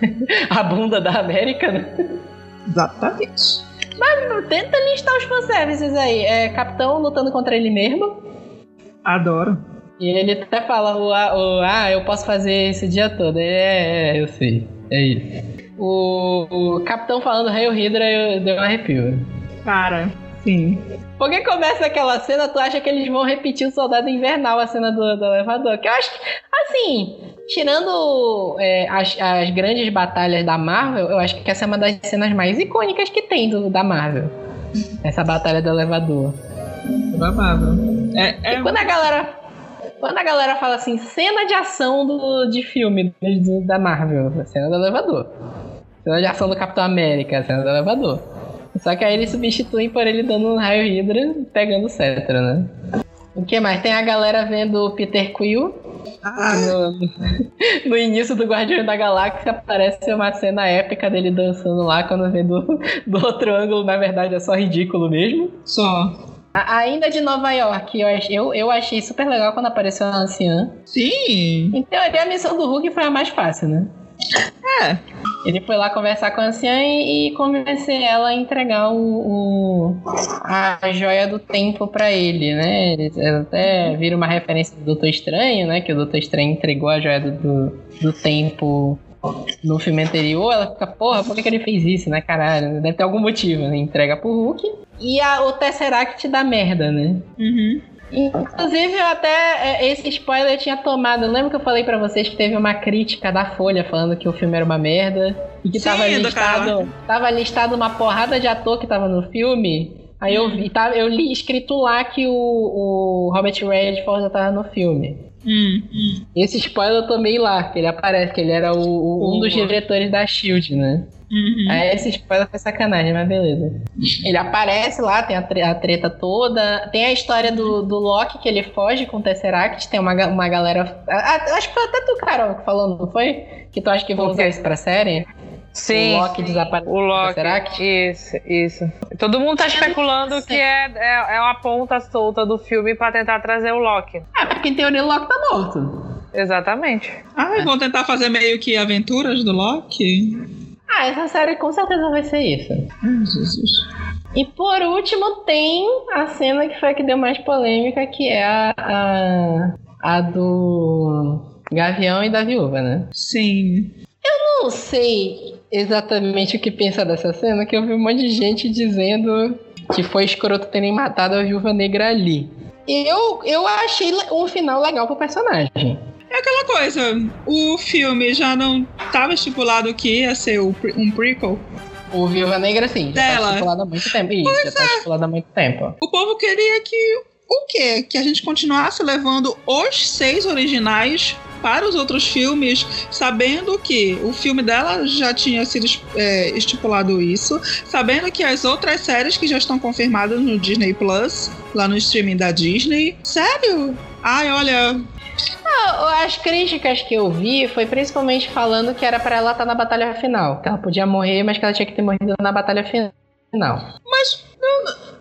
C: <laughs>
A: A bunda da América, né?
C: Exatamente.
A: Tenta listar os fanservices aí. É Capitão lutando contra ele mesmo.
C: Adoro.
A: E ele até fala, o, o, ah, eu posso fazer esse dia todo. Ele, É, é, eu sei. É isso. O, o Capitão falando Hail Hydra eu, deu um arrepio.
C: Cara, sim.
A: Porque começa aquela cena, tu acha que eles vão repetir o Soldado Invernal, a cena do, do elevador. Que eu acho que, assim, tirando é, as, as grandes batalhas da Marvel, eu acho que essa é uma das cenas mais icônicas que tem do, da Marvel. Essa batalha do elevador.
C: Babado. É, é
A: E quando a galera. Quando a galera fala assim, cena de ação do, de filme do- da Marvel, cena do elevador. Cena de ação do Capitão América, cena do elevador. Só que aí eles substituem por ele dando um raio Hydra e pegando o cetro, né? O que mais? Tem a galera vendo o Peter Quill.
C: Ah,
A: No, <laughs> no início do Guardião da Galáxia aparece uma cena épica dele dançando lá, quando vê do, <laughs> do outro ângulo, na verdade é só ridículo mesmo.
C: só.
A: Ainda de Nova York, eu, eu, eu achei super legal quando apareceu a anciã.
C: Sim.
A: Em teoria, a missão do Hulk foi a mais fácil, né?
C: É.
A: Ele foi lá conversar com a anciã e, e convencer ela a entregar o, o- a joia do tempo pra ele, né? Ela até vira uma referência do Doutor Estranho, né? Que o Doutor Estranho entregou a joia do, do, do tempo no filme anterior. Ela fica, porra, por que, que ele fez isso, né, caralho? Deve ter algum motivo, né? Entrega pro Hulk. E a, o Tesseract dá merda, né?
C: Uhum.
A: Inclusive, eu até é, esse spoiler eu tinha tomado. Eu lembro que eu falei pra vocês que teve uma crítica da Folha falando que o filme era uma merda. E que
C: Sim,
A: tava
C: do
A: listado, tava listado uma porrada de ator que tava no filme. Aí eu vi, tava, eu li escrito lá que o, o Robert Redford já tava no filme.
C: Hum.
A: Esse spoiler eu tomei lá, que ele aparece, que ele era o, o- um dos diretores da Shield, né?
C: Uhum.
A: Aí esse spoiler foi sacanagem, mas beleza. Ele aparece lá, tem a, tre- a treta toda. Tem a história do, do Loki, que ele foge com o Tesseract. Tem uma, uma galera. ah, acho que foi até tu, Carol, que falou, não foi? Que tu acha que vão usar isso pra série?
B: Sim.
A: O Loki desapareceu
B: O Loki.
A: Tesseract?
B: Isso, isso. Todo mundo tá especulando que é, é, é uma ponta solta do filme pra tentar trazer o Loki.
A: Ah, porque em teoria o Loki tá morto.
B: Exatamente.
C: Ah, vão tentar fazer meio que aventuras do Loki?
A: Ah, essa série com certeza vai ser isso.
C: Ai, Jesus.
A: E por último, tem a cena que foi a que deu mais polêmica, que é a, a, a do Gavião e da Viúva, né?
C: Sim.
A: não sei exatamente o que pensar dessa cena, que eu vi um monte de gente dizendo que foi escroto terem matado a viúva negra ali. Eu, eu achei um final legal pro personagem.
C: É aquela coisa, o filme já não estava estipulado que ia ser um prequel.
A: O Viúva Negra, sim, já
C: Dela.
A: tá estipulado há muito tempo. Isso, já tá estipulado há muito tempo.
C: O povo queria que o quê? Que a gente continuasse levando os seis originais para os outros filmes, sabendo que o filme dela já tinha sido é, estipulado isso, sabendo que as outras séries que já estão confirmadas no Disney Plus, lá no streaming da Disney. Sério? Ai, olha,
A: Ah, As críticas que eu vi foi principalmente falando que era pra ela estar na batalha final. Que ela podia morrer, mas que ela tinha que ter morrido na batalha final.
C: mas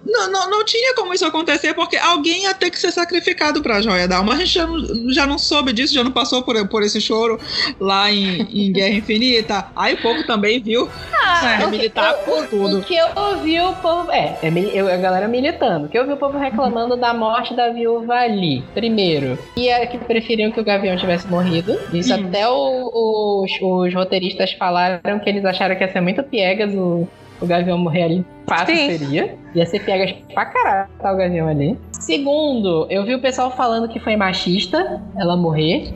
C: não, não, não tinha como isso acontecer, porque alguém ia ter que ser sacrificado pra joia da alma. A gente já não, já não soube disso, já não passou por, por esse choro lá em, em Guerra Infinita. Aí o povo também viu
A: Ah,
C: é,
A: o
C: militar
A: o-
C: por
A: o-
C: tudo.
A: O que eu ouvi o povo. É, é eu- a galera militando. O que eu ouvi o povo reclamando da morte da viúva ali. Primeiro. E é que preferiam que o Gavião tivesse morrido. Isso
C: Hum.
A: até o- os, os roteiristas falaram que eles acharam que ia ser muito piegas o, o Gavião morrer ali. Fácil
B: Sim.
A: seria. Ia ser piegas pra caralho tá, o Gavião ali. Segundo, eu vi o pessoal falando que foi machista ela morrer.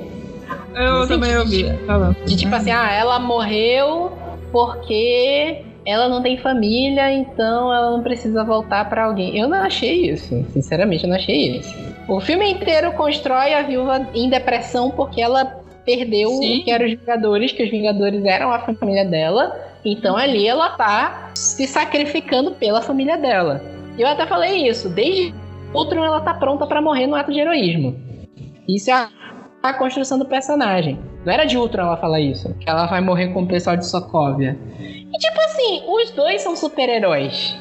C: Eu
A: No
C: também ouvi. falando.
A: De tipo assim, ah, ela morreu porque ela não tem família, então ela não precisa voltar pra alguém. Eu não achei isso. Sinceramente, eu não achei isso. O filme inteiro constrói a viúva em depressão porque ela perdeu
C: Sim.
A: o que eram os Vingadores, que os Vingadores eram a família dela. Então ali ela tá se sacrificando pela família dela. Eu até falei isso. Desde outro ela tá pronta pra morrer no ato de heroísmo. Isso é a construção do personagem. Não era de Ultron ela falar isso. Que ela vai morrer com o pessoal de Sokovia. E tipo assim, os dois são super-heróis.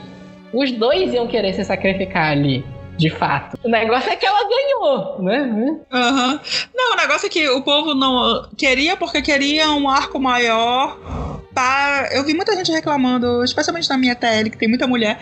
A: Os dois iam querer se sacrificar ali. De fato. O negócio é que ela ganhou, né?
C: Aham. Não, o negócio é que o povo não queria porque queria um arco maior. Tá, eu vi muita gente reclamando, especialmente na minha TL, que tem muita mulher,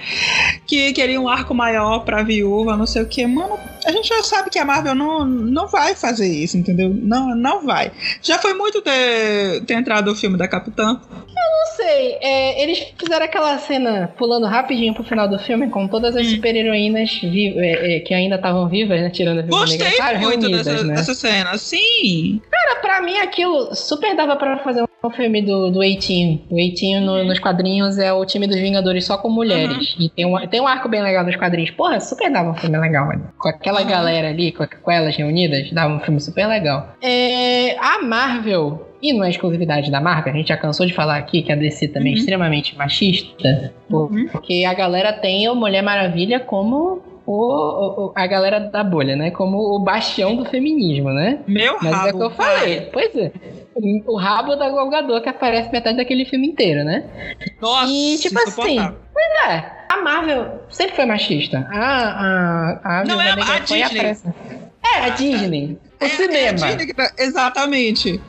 C: que queria um arco maior pra viúva, não sei o que. Mano, a gente já sabe que a Marvel não, não vai fazer isso, entendeu? Não, não vai. Já foi muito ter, ter entrado o filme da Capitã.
A: Não sei, é, eles fizeram aquela cena pulando rapidinho pro final do filme com todas as
C: Hum.
A: super-heroínas vi- é, é, que ainda estavam vivas, né? Tirando a Viúva
C: Gostei
A: Negra,
C: muito
A: reunidas,
C: dessa,
A: né?
C: dessa cena. Sim.
A: Cara, pra mim aquilo super dava pra fazer um filme do, do A-Team. O A-Team no- nos quadrinhos é o time dos Vingadores só com mulheres. E tem um, tem um arco bem legal nos quadrinhos. Porra, super dava um filme legal, mano. Com aquela
C: Uhum.
A: galera ali, com, com elas reunidas, dava um filme super legal. É, a Marvel. E não é exclusividade da Marvel, a gente já cansou de falar aqui que a DC também é
C: Uhum.
A: extremamente machista.
C: Uhum.
A: Porque a galera tem o Mulher Maravilha como o, o- a galera da bolha, né? Como o bastião do feminismo, né?
C: Meu
A: Mas
C: rabo.
A: é o que eu falei. Pois é. O rabo da Galgador que aparece metade daquele filme inteiro, né?
C: Nossa,
A: E, tipo
C: insuportável.
A: É, a Marvel sempre foi machista. A, a, a
C: Não, é a
A: foi
C: Disney.
A: É, a Disney. O
C: É- é a
A: cinema.
C: Disney tá- exatamente.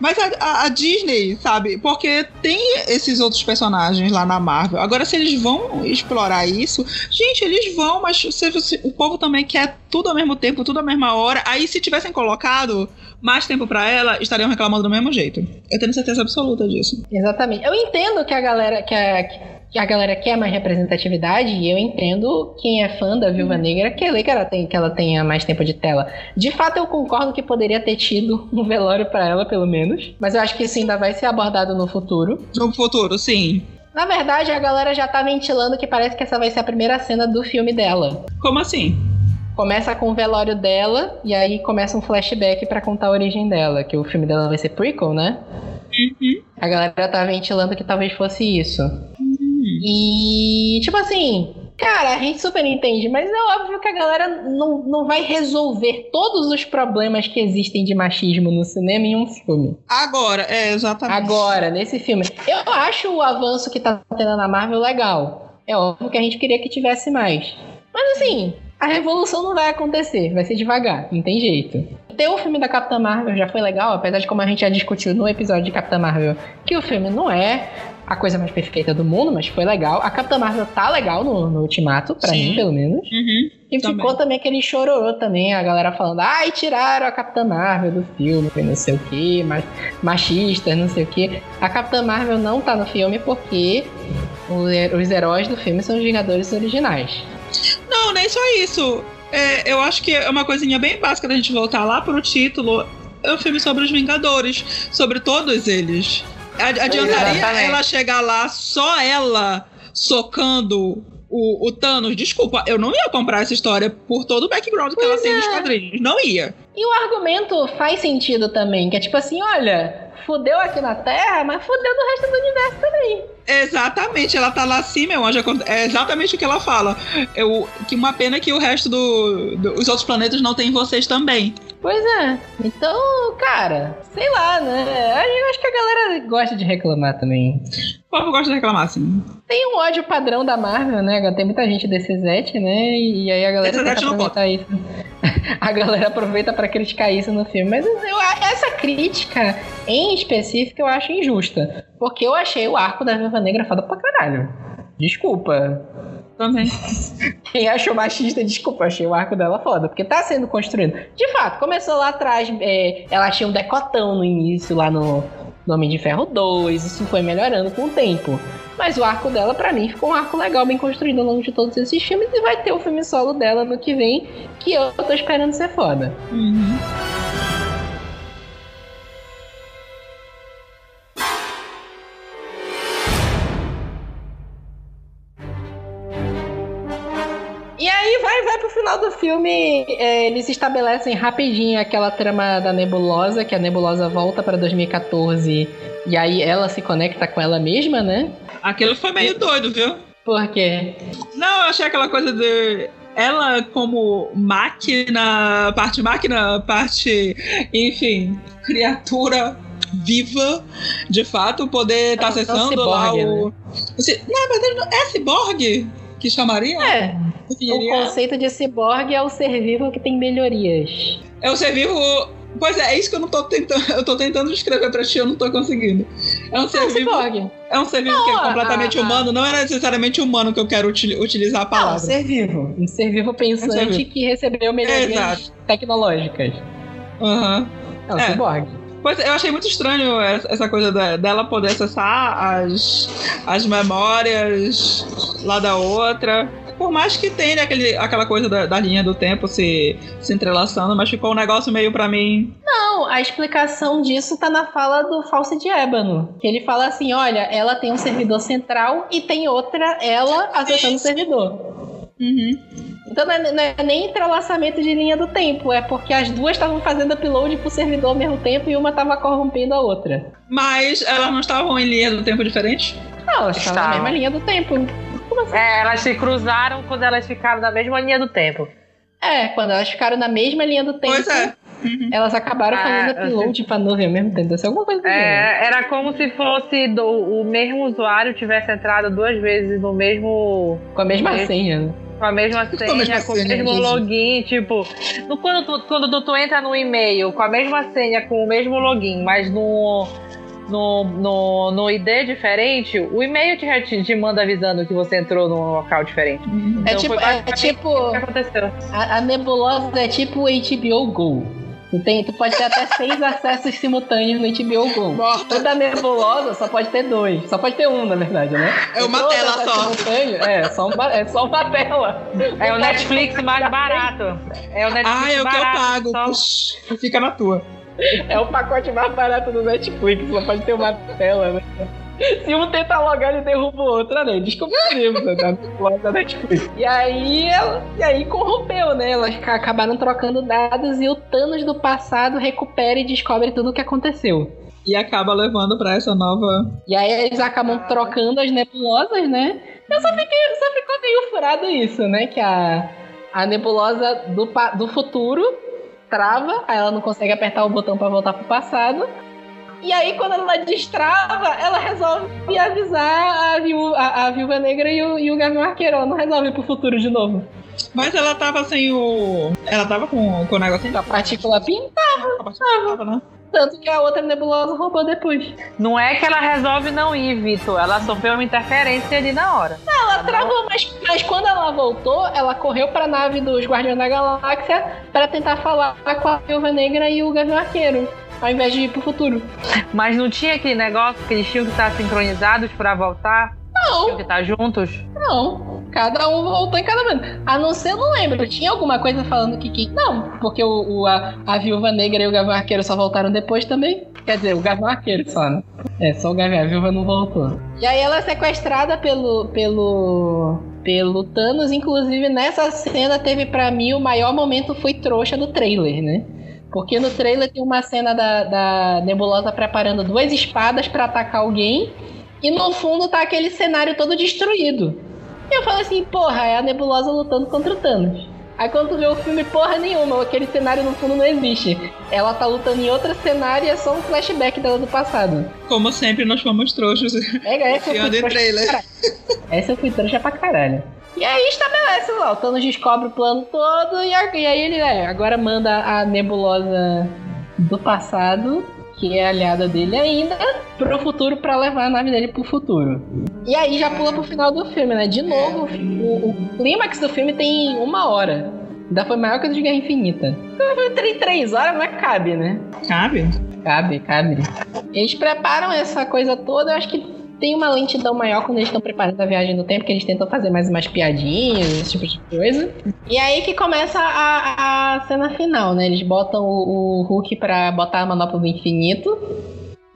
C: Mas a, a- a Disney, sabe? Porque tem esses outros personagens lá na Marvel. Agora, se eles vão explorar isso, gente, eles vão, mas se, se- o povo também quer tudo ao mesmo tempo, tudo à mesma hora. Aí, se tivessem colocado mais tempo pra ela, estariam reclamando do mesmo jeito. Eu tenho certeza absoluta disso.
A: Exatamente. Eu entendo que a galera que a, a galera quer mais representatividade e eu entendo quem é fã da Viúva Negra quer que ela, tem, que ela tenha mais tempo de tela. De fato, eu concordo que poderia ter tido um velório pra ela, pelo menos. Mas eu acho que isso ainda vai ser abordado no futuro.
C: No futuro, sim.
A: Na verdade, a galera já tá ventilando que parece que essa vai ser a primeira cena do filme dela.
C: Como assim?
A: Começa com o velório dela e aí começa um flashback pra contar a origem dela, que o filme dela vai ser prequel, né?
C: Uhum.
A: A galera tá ventilando que talvez fosse isso. E, tipo assim, cara, a gente super entende, mas é óbvio que a galera não, não vai resolver todos os problemas que existem de machismo no cinema em um filme.
C: Agora, é, exatamente.
A: Agora, nesse filme. Eu acho o avanço que tá tendo na Marvel legal. É óbvio que a gente queria que tivesse mais. Mas assim, a revolução não vai acontecer, vai ser devagar, não tem jeito. Ter o filme da Capitã Marvel já foi legal, apesar de como a gente já discutiu no episódio de Capitã Marvel, que o filme não é a coisa mais perfeita do mundo, mas foi legal. A Capitã Marvel tá legal no, no Ultimato, pra
C: Sim.
A: mim, pelo menos.
C: Uhum.
A: E
C: Também.
A: ficou também aquele chororô também, a galera falando, ai, tiraram a Capitã Marvel do filme, não sei o que, machistas, não sei o que. A Capitã Marvel não tá no filme porque os heróis do filme são os Vingadores originais.
C: Não, nem só isso. É, eu acho que é uma coisinha bem básica da gente voltar lá pro título. É um filme sobre os Vingadores, sobre todos eles. Ad- Adiantaria
A: Exatamente.
C: ela chegar lá só ela socando o, o Thanos? Desculpa, eu não ia comprar essa história por todo o background que ela tem nos quadrinhos. Não ia.
A: E o argumento faz sentido também, que é tipo assim, olha, fudeu aqui na Terra, mas fudeu no resto do universo também.
C: Exatamente, ela tá lá assim, meu anjo. É exatamente o que ela fala. Eu, que uma pena que o resto do, do- os outros planetas não tem vocês também.
A: Pois é. Então, cara, sei lá, né? Eu acho que a galera gosta de reclamar também.
C: Povo gosta de reclamar assim.
A: Tem um ódio padrão da Marvel, né? Tem muita gente desse Zete, né? E aí a galera tenta aproveitar isso. <laughs> A galera aproveita pra criticar isso no filme. Mas eu- essa crítica, em específico, eu acho injusta. Porque eu achei o arco da Viúva Negra foda pra caralho. Desculpa.
C: Também. <laughs>
A: Quem achou machista, desculpa, achei o arco dela foda, porque tá sendo construído. De fato, começou lá atrás, é, ela tinha um decotão no início, lá no, no Homem de Ferro 2, isso foi melhorando com o tempo. Mas o arco dela, pra mim, ficou um arco legal, bem construído ao longo de todos esses filmes, e vai ter o filme solo dela no que vem, que eu tô esperando ser foda.
C: Uhum.
A: Filme, é, eles estabelecem rapidinho aquela trama da nebulosa, que a nebulosa volta pra 2014 e aí ela se conecta com ela mesma, né?
C: Aquilo foi meio doido, viu?
A: Por quê?
C: Não, eu achei aquela coisa de. ela como máquina, parte máquina, parte, enfim, criatura viva, de fato, poder estar tá acessando lá o. Né? Na verdade, é ciborgue que chamaria?
A: É. O conceito de ciborgue é o ser vivo que tem melhorias.
C: É o ser vivo Pois é, é isso que eu não tô tentando. <laughs> Eu tô tentando escrever pra ti, eu não tô conseguindo. É um ser não, vivo. É um ser vivo não, que é completamente humano. Não é necessariamente humano que eu quero utilizar a palavra. Não,
A: um ser vivo. Um ser vivo pensante um ser vivo. que recebeu melhorias tecnológicas.
C: Aham. Uhum.
A: É um é. ciborgue.
C: Pois eu achei muito estranho essa coisa dela poder acessar as, as memórias lá da outra. Por mais que tenha aquele, aquela coisa da, da linha do tempo se, se entrelaçando, mas ficou um negócio meio para mim.
A: Não, a explicação disso tá na fala do False de Ébano. Que ele fala assim: olha, ela tem um servidor central e tem outra, ela acessando o servidor.
C: Uhum.
A: Então não é, não é, nem entrelaçamento de linha do tempo, é porque as duas estavam fazendo upload pro servidor ao mesmo tempo e uma estava corrompendo a outra.
C: Mas elas não estavam em linha do tempo diferente?
A: Não, elas estavam na mesma linha do tempo.
B: Assim? É, elas se cruzaram quando elas ficaram na mesma linha do tempo.
A: É, quando elas ficaram na mesma linha do tempo.
C: Pois é.
A: Uhum. Elas acabaram fazendo é, upload assim, pra nuvem ao mesmo tempo. Deve ser alguma coisa
B: é, Era como se fosse do, o mesmo usuário tivesse entrado duas vezes no mesmo.
A: Com a mesma mesmo, senha, né?
B: Com a mesma senha, com, mesma com o mesmo login, tipo. No, quando, tu, quando tu entra no e-mail com a mesma senha, com o mesmo login, mas no no, no, no ID diferente, o e-mail te, te manda avisando que você entrou num local diferente.
A: Uhum. É então, é tipo, é tipo que aconteceu. A, a, nebulosa é tipo o HBO Go. Tu, tem, tu pode ter até <laughs> seis acessos simultâneos no HBO Go. Morta. Toda nebulosa só pode ter dois. Só pode ter um, na verdade, né?
C: É uma tela só.
A: É, só uma, é só uma tela.
B: É o Netflix mais barato. É o Netflix
C: ah, é o que eu pago.
B: Só...
C: Puxa, fica na tua.
A: É o pacote mais barato do Netflix, só pode ter uma tela, né? Se um tenta logar, ele derruba o outro, né? Descobrimos, né? Da Netflix. E aí, ela, e aí corrompeu, né? Elas acabaram trocando dados e o Thanos do passado recupera e descobre tudo o que aconteceu.
C: E acaba levando para essa nova.
A: E aí eles acabam trocando as nebulosas, né? Eu só, fiquei, só ficou meio furado isso, né? Que a, a nebulosa do, do futuro trava, aí ela não consegue apertar o botão para voltar pro passado. E aí, quando ela destrava, ela resolve avisar a viúva, a, a viúva negra e o, e o Gavião Arqueiro. Ela não resolve ir pro futuro de novo.
C: Mas ela tava sem o. Ela tava com, com o negocinho?
A: A partícula PIN? Tava. A partícula tava, né? Tanto que a outra nebulosa roubou depois.
B: Não é que ela resolve não ir, Vitor. Ela sofreu uma interferência ali na hora.
A: Não, ela, ela travou, não... mas, mas quando ela voltou, ela correu pra nave dos Guardiões da Galáxia para tentar falar com a Viúva Negra e o Gavião Arqueiro. Ao invés de ir pro futuro.
B: Mas não tinha aquele negócio que eles tinham que estar sincronizados para voltar?
A: Não.
B: Que estar juntos?
A: Não. Cada um voltou em cada momento. A não ser, eu não lembro. Tinha alguma coisa falando que. que não, porque o, o a, a Viúva Negra e o Gavião Arqueiro só voltaram depois também. Quer dizer, o Gavião Arqueiro só, né? É, só o Gavião. A Viúva não voltou. E aí ela é sequestrada pelo. pelo. pelo Thanos. Inclusive, nessa cena teve para mim o maior momento foi trouxa do trailer, né? Porque no trailer tem uma cena da, da Nebulosa preparando duas espadas para atacar alguém. E no fundo tá aquele cenário todo destruído. E eu falo assim, porra, é a Nebulosa lutando contra o Thanos. Aí quando tu vê o filme, porra nenhuma, aquele cenário no fundo não existe. Ela tá lutando em outro cenário e é só um flashback dela do passado.
C: Como sempre, nós fomos trouxas.
A: É, essa eu fui trailer. Essa eu fui trouxa pra caralho. E aí estabelece lá, o Thanos descobre o plano todo e aí ele é, agora manda a nebulosa do passado que é aliada dele ainda, pro futuro para levar a nave dele pro futuro. E aí já pula pro final do filme, né? De novo, o, o clímax do filme tem uma hora. Ainda foi maior que o de Guerra Infinita. Tem três horas, mas cabe, né?
C: Cabe?
A: Cabe, cabe. Eles preparam essa coisa toda, eu acho que tem uma lentidão maior quando eles estão preparando a viagem no tempo, que eles tentam fazer mais umas piadinhas, esse tipo de coisa. E aí que começa a, a cena final, né? Eles botam o, o Hulk pra botar a manopla do infinito.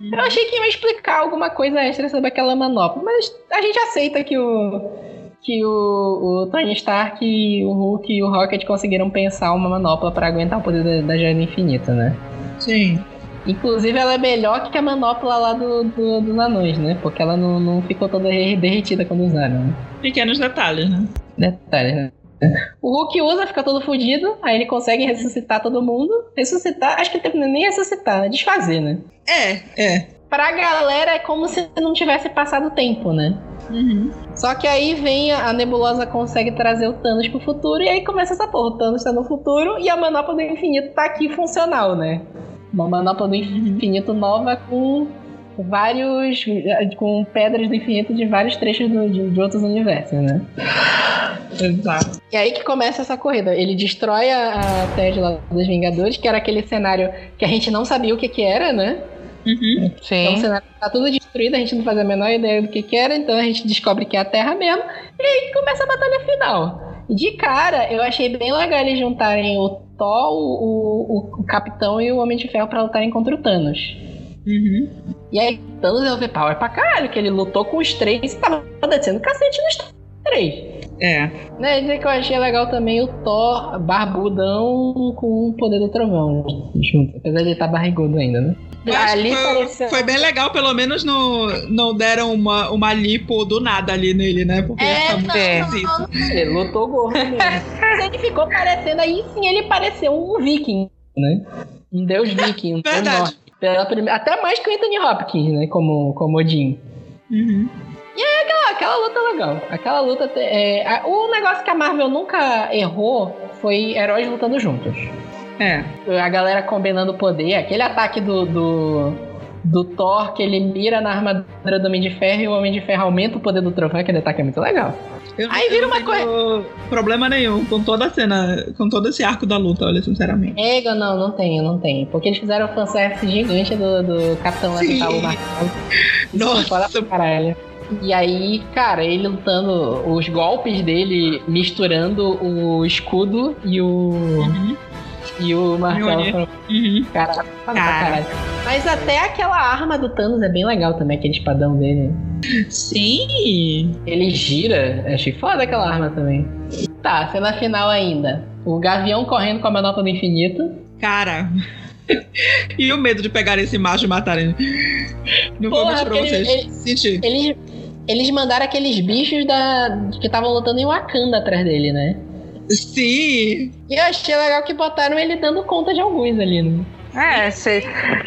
A: Eu achei que ia explicar alguma coisa extra sobre aquela manopla, mas a gente aceita que o que o, o Tony Stark, o Hulk e o Rocket conseguiram pensar uma manopla para aguentar o poder da, da Joia Infinita, né?
C: Sim.
A: Inclusive, ela é melhor que a manopla lá do, do, dos anões, né? Porque ela não, não ficou toda derretida quando usaram. Né?
C: Pequenos detalhes, né?
A: Detalhes, né? O Hulk usa, fica todo fudido, aí ele consegue ressuscitar todo mundo. Ressuscitar, acho que nem ressuscitar, é desfazer, né?
C: É, é.
A: Pra galera é como se não tivesse passado tempo, né?
C: Uhum.
A: Só que aí vem a a Nebulosa consegue trazer o Thanos pro futuro e aí começa essa porra. O Thanos tá no futuro e a Manopla do Infinito tá aqui funcional, né? Uma Manopla do Infinito nova com vários. com pedras do infinito de vários trechos do- de, de outros universos, né?
C: Exato.
A: E aí que começa essa corrida. Ele destrói a, a lá dos Vingadores, que era aquele cenário que a gente não sabia o que que era, né?
C: Uhum.
A: Então o
B: Sim.
A: cenário tá tudo destruído, a gente não faz a menor ideia do que que era, então a gente descobre que é a Terra mesmo, e aí começa a batalha final. De cara, eu achei bem legal eles juntarem o Thor, o, o, o Capitão e o Homem de Ferro pra lutarem contra o Thanos.
C: Uhum.
A: E aí, Thanos é overpower pra caralho, que ele lutou com os três e tava descendo cacete nos três.
C: É.
A: Né, dizer que eu achei legal também o Thor barbudão com o poder do trovão junto, apesar de ele estar barrigudo ainda, né? Ali
C: foi,
A: pareceu...
C: foi bem legal, pelo menos no, não deram uma, uma lipo do nada ali nele, né? Porque
A: É,
C: tá muito.
A: Ele lutou gordo mesmo. Mas <laughs> ele ficou parecendo, aí sim ele pareceu um viking, né? Um deus viking, um deus
C: Verdade.
A: prime- Até mais que o Anthony Hopkins, né? Como, como Odin.
C: Uhum.
A: Ah, aquela luta é legal. Aquela luta. te- é, a- o negócio que a Marvel nunca errou foi heróis lutando juntos.
C: É.
A: A galera combinando poder. Aquele ataque do, do, do Thor que ele mira na armadura do Homem de Ferro e o Homem de Ferro aumenta o poder do trovão. Aquele ataque é muito legal.
C: Eu,
A: Aí vira
C: não
A: uma
C: tenho problema nenhum com toda a cena, com todo esse arco da luta, olha, sinceramente.
A: Ego, não, não tenho, não tenho. Porque eles fizeram o fanservice gigante do, do Capitão
C: Sim.
A: Acertar o Martelo. Isso
C: Nossa.
A: caralho. E aí, cara, ele lutando, os golpes dele misturando o escudo e o.
C: Uhum.
A: E o martelo.
C: Mjolnir. Uhum.
A: Cara, foda pra
C: Cara.
A: caralho. Mas até aquela arma do Thanos é bem legal também, aquele espadão dele.
C: Sim.
A: Ele gira, achei foda aquela arma também. Tá, cena final ainda. O Gavião correndo com a manopla do infinito.
C: Cara. <laughs> e o medo de pegar esse macho e matarem. Não vou
A: Porra,
C: mentir pra vocês.
A: ele-
C: Senti.
A: Eles, eles mandaram aqueles bichos da, que estavam lutando em Wakanda atrás dele, né?
C: Sim.
A: E eu achei legal que botaram ele dando conta de alguns ali, né?
B: É, se,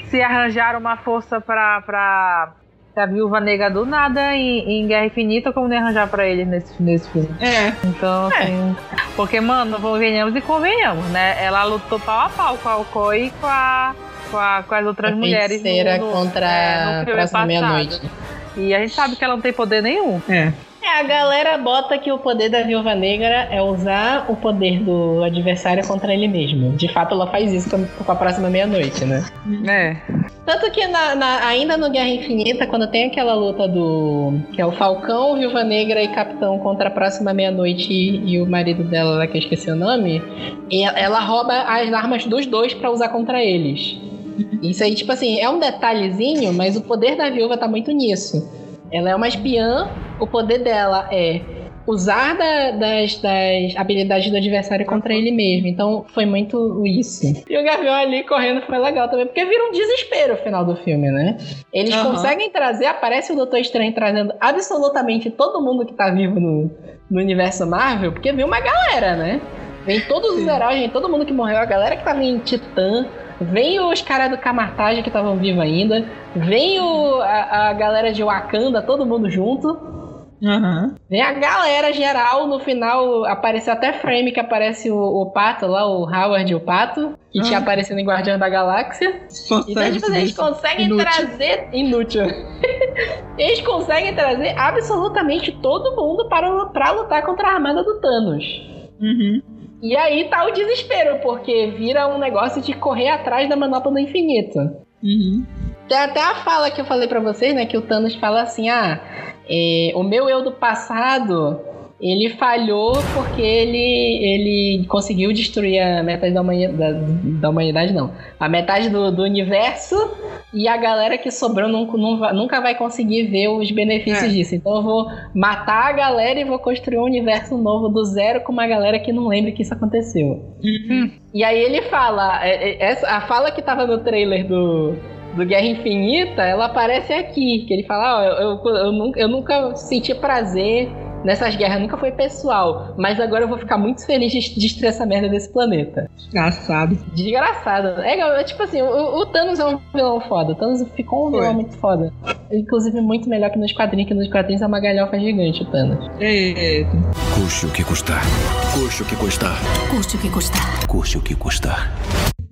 B: se arranjaram uma força pra, pra, pra Viúva Negra do nada em, em Guerra Infinita, como nem arranjar pra ele nesse, nesse filme.
C: É.
B: Então, assim. Porque, mano, venhamos e convenhamos, né? Ela lutou pau a pau com a Alcoy e com, a, com, a- com as outras
A: A
B: mulheres. no- no-
A: contra
B: é, no
A: a próxima meia-noite.
B: E a gente sabe que ela não tem poder nenhum.
C: É.
A: É, a galera bota que o poder da Viúva Negra é usar o poder do adversário contra ele mesmo. De fato, ela faz isso com a próxima meia-noite, né?
B: É.
A: Tanto que na- na- ainda no Guerra Infinita, quando tem aquela luta do. que é o Falcão, Viúva Negra e Capitão contra a próxima meia-noite e, e o marido dela, lá que eu esqueci o nome, ela, rouba as armas dos dois pra usar contra eles. Isso aí, tipo assim, é um detalhezinho, mas o poder da viúva tá muito nisso. Ela é uma espiã, o poder dela é usar da- das, das habilidades do adversário contra ele mesmo. Então foi muito isso. E o Gavião ali correndo foi legal também, porque vira um desespero o final do filme, né? Eles
C: Aham.
A: conseguem trazer, aparece o Doutor Estranho trazendo absolutamente todo mundo que tá vivo no, no universo Marvel, porque vem uma galera, né? Vem todos os heróis, vem todo mundo que morreu, a galera que tava em Titã, vem os caras do Camartage que estavam vivos ainda, vem o, a, a galera de Wakanda, todo mundo junto.
C: Aham.
A: Vem a galera geral, no final apareceu até frame que aparece o, o Pato lá, o Howard e o Pato, que tinha
C: Ah.
A: aparecido em Guardião da Galáxia. Então,
C: Fanservice
A: tipo, eles conseguem
C: Inútil.
A: trazer. Inútil. <laughs> eles conseguem trazer absolutamente todo mundo para, para lutar contra a armada do Thanos.
C: Uhum.
A: E aí tá o desespero, porque vira um negócio de correr atrás da manopla do infinito.
C: Uhum.
A: Tem até a fala que eu falei pra vocês, né? Que o Thanos fala assim: ah, é, o meu eu do passado. Ele falhou porque ele, ele conseguiu destruir a metade da humanidade. Da, da humanidade, não. A metade do, do universo e a galera que sobrou nunca, nunca vai conseguir ver os benefícios
C: É.
A: disso. Então eu vou matar a galera e vou construir um universo novo do zero com uma galera que não lembre que isso aconteceu.
C: Uhum.
A: E aí ele fala, é, é, essa, a fala que tava no trailer do, do Guerra Infinita, ela aparece aqui, que ele fala, ó, eu, eu, eu nunca, eu nunca senti prazer nessas guerras nunca foi pessoal, mas agora eu vou ficar muito feliz de destruir essa merda desse planeta.
C: Desgraçado.
A: Desgraçado. É, é tipo assim, o, o Thanos é um vilão foda. O Thanos ficou um vilão
C: Foi.
A: muito foda. Inclusive, muito melhor que nos quadrinhos, que nos quadrinhos é uma galhofa gigante, o Thanos.
C: Eita.
D: Custe o que custar. Custe o que custar.
E: Custe o que custar.
D: Custe o que custar.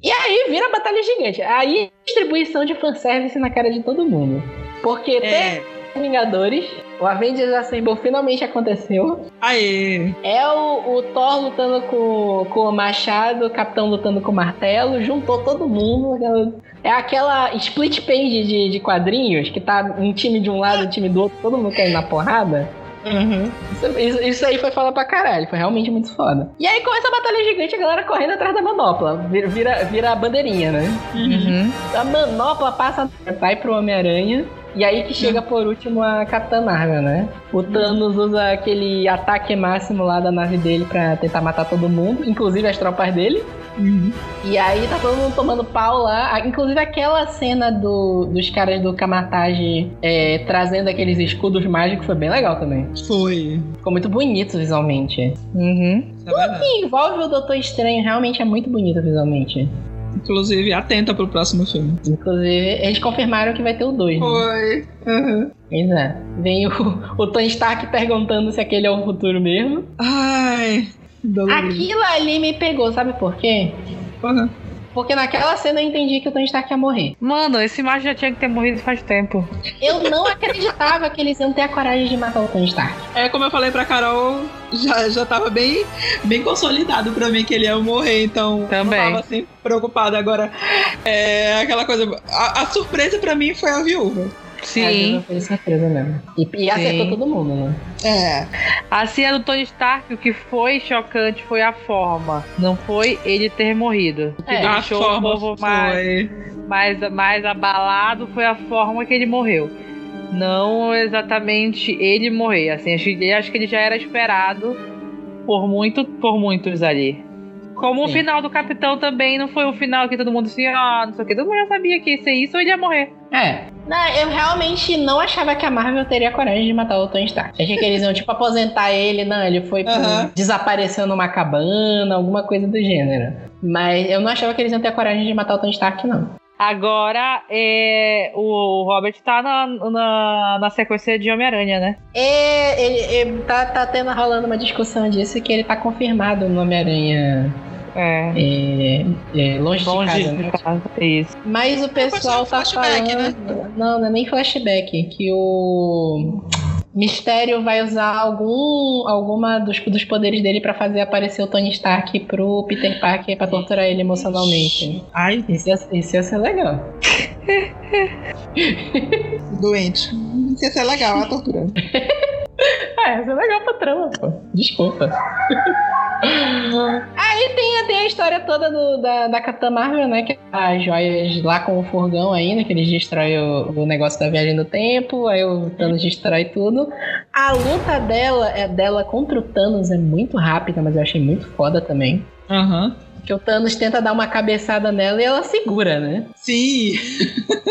A: E aí vira batalha gigante. Aí distribuição de fanservice na cara de todo mundo. Porque
C: É.
A: tem Vingadores, o Avengers Assemble finalmente aconteceu.
C: Aê.
A: É o, o Thor lutando com, com o machado, o Capitão lutando com o martelo, juntou todo mundo. É aquela split page de, de quadrinhos que tá um time de um lado, um time do outro, todo mundo caindo na porrada.
C: Uhum.
A: Isso, isso- isso aí foi falar pra caralho, foi realmente muito foda. E aí começa a batalha gigante, a galera correndo atrás da manopla. Vira, vira, vira a bandeirinha, né?
B: Uhum.
A: A manopla passa, vai pro Homem-Aranha. E aí que chega por último a Capitã Marvel, né? O Thanos usa aquele ataque máximo lá da nave dele pra tentar matar todo mundo, inclusive as tropas dele.
C: Uhum.
A: E aí tá todo mundo tomando pau lá. Inclusive aquela cena do, dos caras do Kamatage é, trazendo aqueles escudos mágicos foi bem legal também.
C: Foi.
A: Ficou muito bonito visualmente.
B: Uhum.
C: É verdade.
A: E envolve o Doutor Estranho, realmente é muito bonito visualmente.
C: Inclusive, atenta pro próximo filme.
A: Inclusive, eles confirmaram que vai ter o 2. Né?
C: Foi. Uhum.
A: Pois é. Vem o, o Tony Stark perguntando se aquele é o futuro mesmo.
C: Ai. dolorido.
A: Aquilo ali me pegou, sabe por quê?
C: Uhum.
A: Porque naquela cena eu entendi que o Tony Stark ia morrer.
B: Mano, esse macho já tinha que ter morrido faz tempo.
A: Eu não acreditava que eles iam ter a coragem de matar o Tony Stark.
C: É, como eu falei pra Carol, já, já tava bem, bem consolidado pra mim que ele ia morrer, então
B: Também.
C: não tava assim preocupada. Agora, é aquela coisa. A, a surpresa pra mim foi a viúva.
B: Sim.
A: Foi surpresa mesmo. E, e acertou todo mundo, né?
C: É.
B: A cena do Tony Stark, o que foi chocante foi a forma. Não foi ele ter morrido. O que
A: É,
C: a
B: deixou o
C: forma
B: povo mais, mais, mais abalado foi a forma que ele morreu. Não exatamente ele morrer. Assim, acho, que- acho que ele já era esperado por, muito, por muitos ali. Como o
A: Sim.
B: final do Capitão também não foi o final que todo mundo assim, ah, não sei o que. Todo mundo já sabia que ia ser isso ou ele ia morrer.
A: É. Não, eu realmente não achava que a Marvel teria coragem de matar o Tony Stark. Achei que eles iam, tipo, aposentar ele. Não, ele foi pro- desapareceu numa cabana, alguma coisa do gênero. Mas eu não achava que eles iam ter a coragem de matar o Tony Stark, não.
B: Agora, é, o Robert tá na, na, na sequência de Homem-Aranha, né?
A: É, ele, ele tá, tá tendo rolando uma discussão disso que ele tá confirmado no Homem-Aranha
B: É.
A: é, é, longe,
B: Longe
A: de casa. né?
B: de casa. Isso.
A: Mas o pessoal tá
C: flashback,
A: falando. Não, não é nem flashback. Que o Mistério vai usar algum alguma dos, dos poderes dele pra fazer aparecer o Tony Stark pro Peter Parker pra torturar ele emocionalmente.
C: Ai,
A: Isso ia, isso ia ser legal.
C: doente. Isso ia ser legal, a tortura. <laughs> <laughs>
A: É, ia ser legal pra trama, pô. Desculpa. <laughs> Aí tem, tem a história toda do- da, da Capitã Marvel, né? Que as joias lá com o furgão ainda, que eles destroem o, o negócio da viagem no tempo, aí o Thanos destrói tudo. A luta dela, é, dela contra o Thanos é muito rápida, mas eu achei muito foda também.
C: Aham.
A: Que o Thanos tenta dar uma cabeçada nela e ela segura, né?
C: Sim.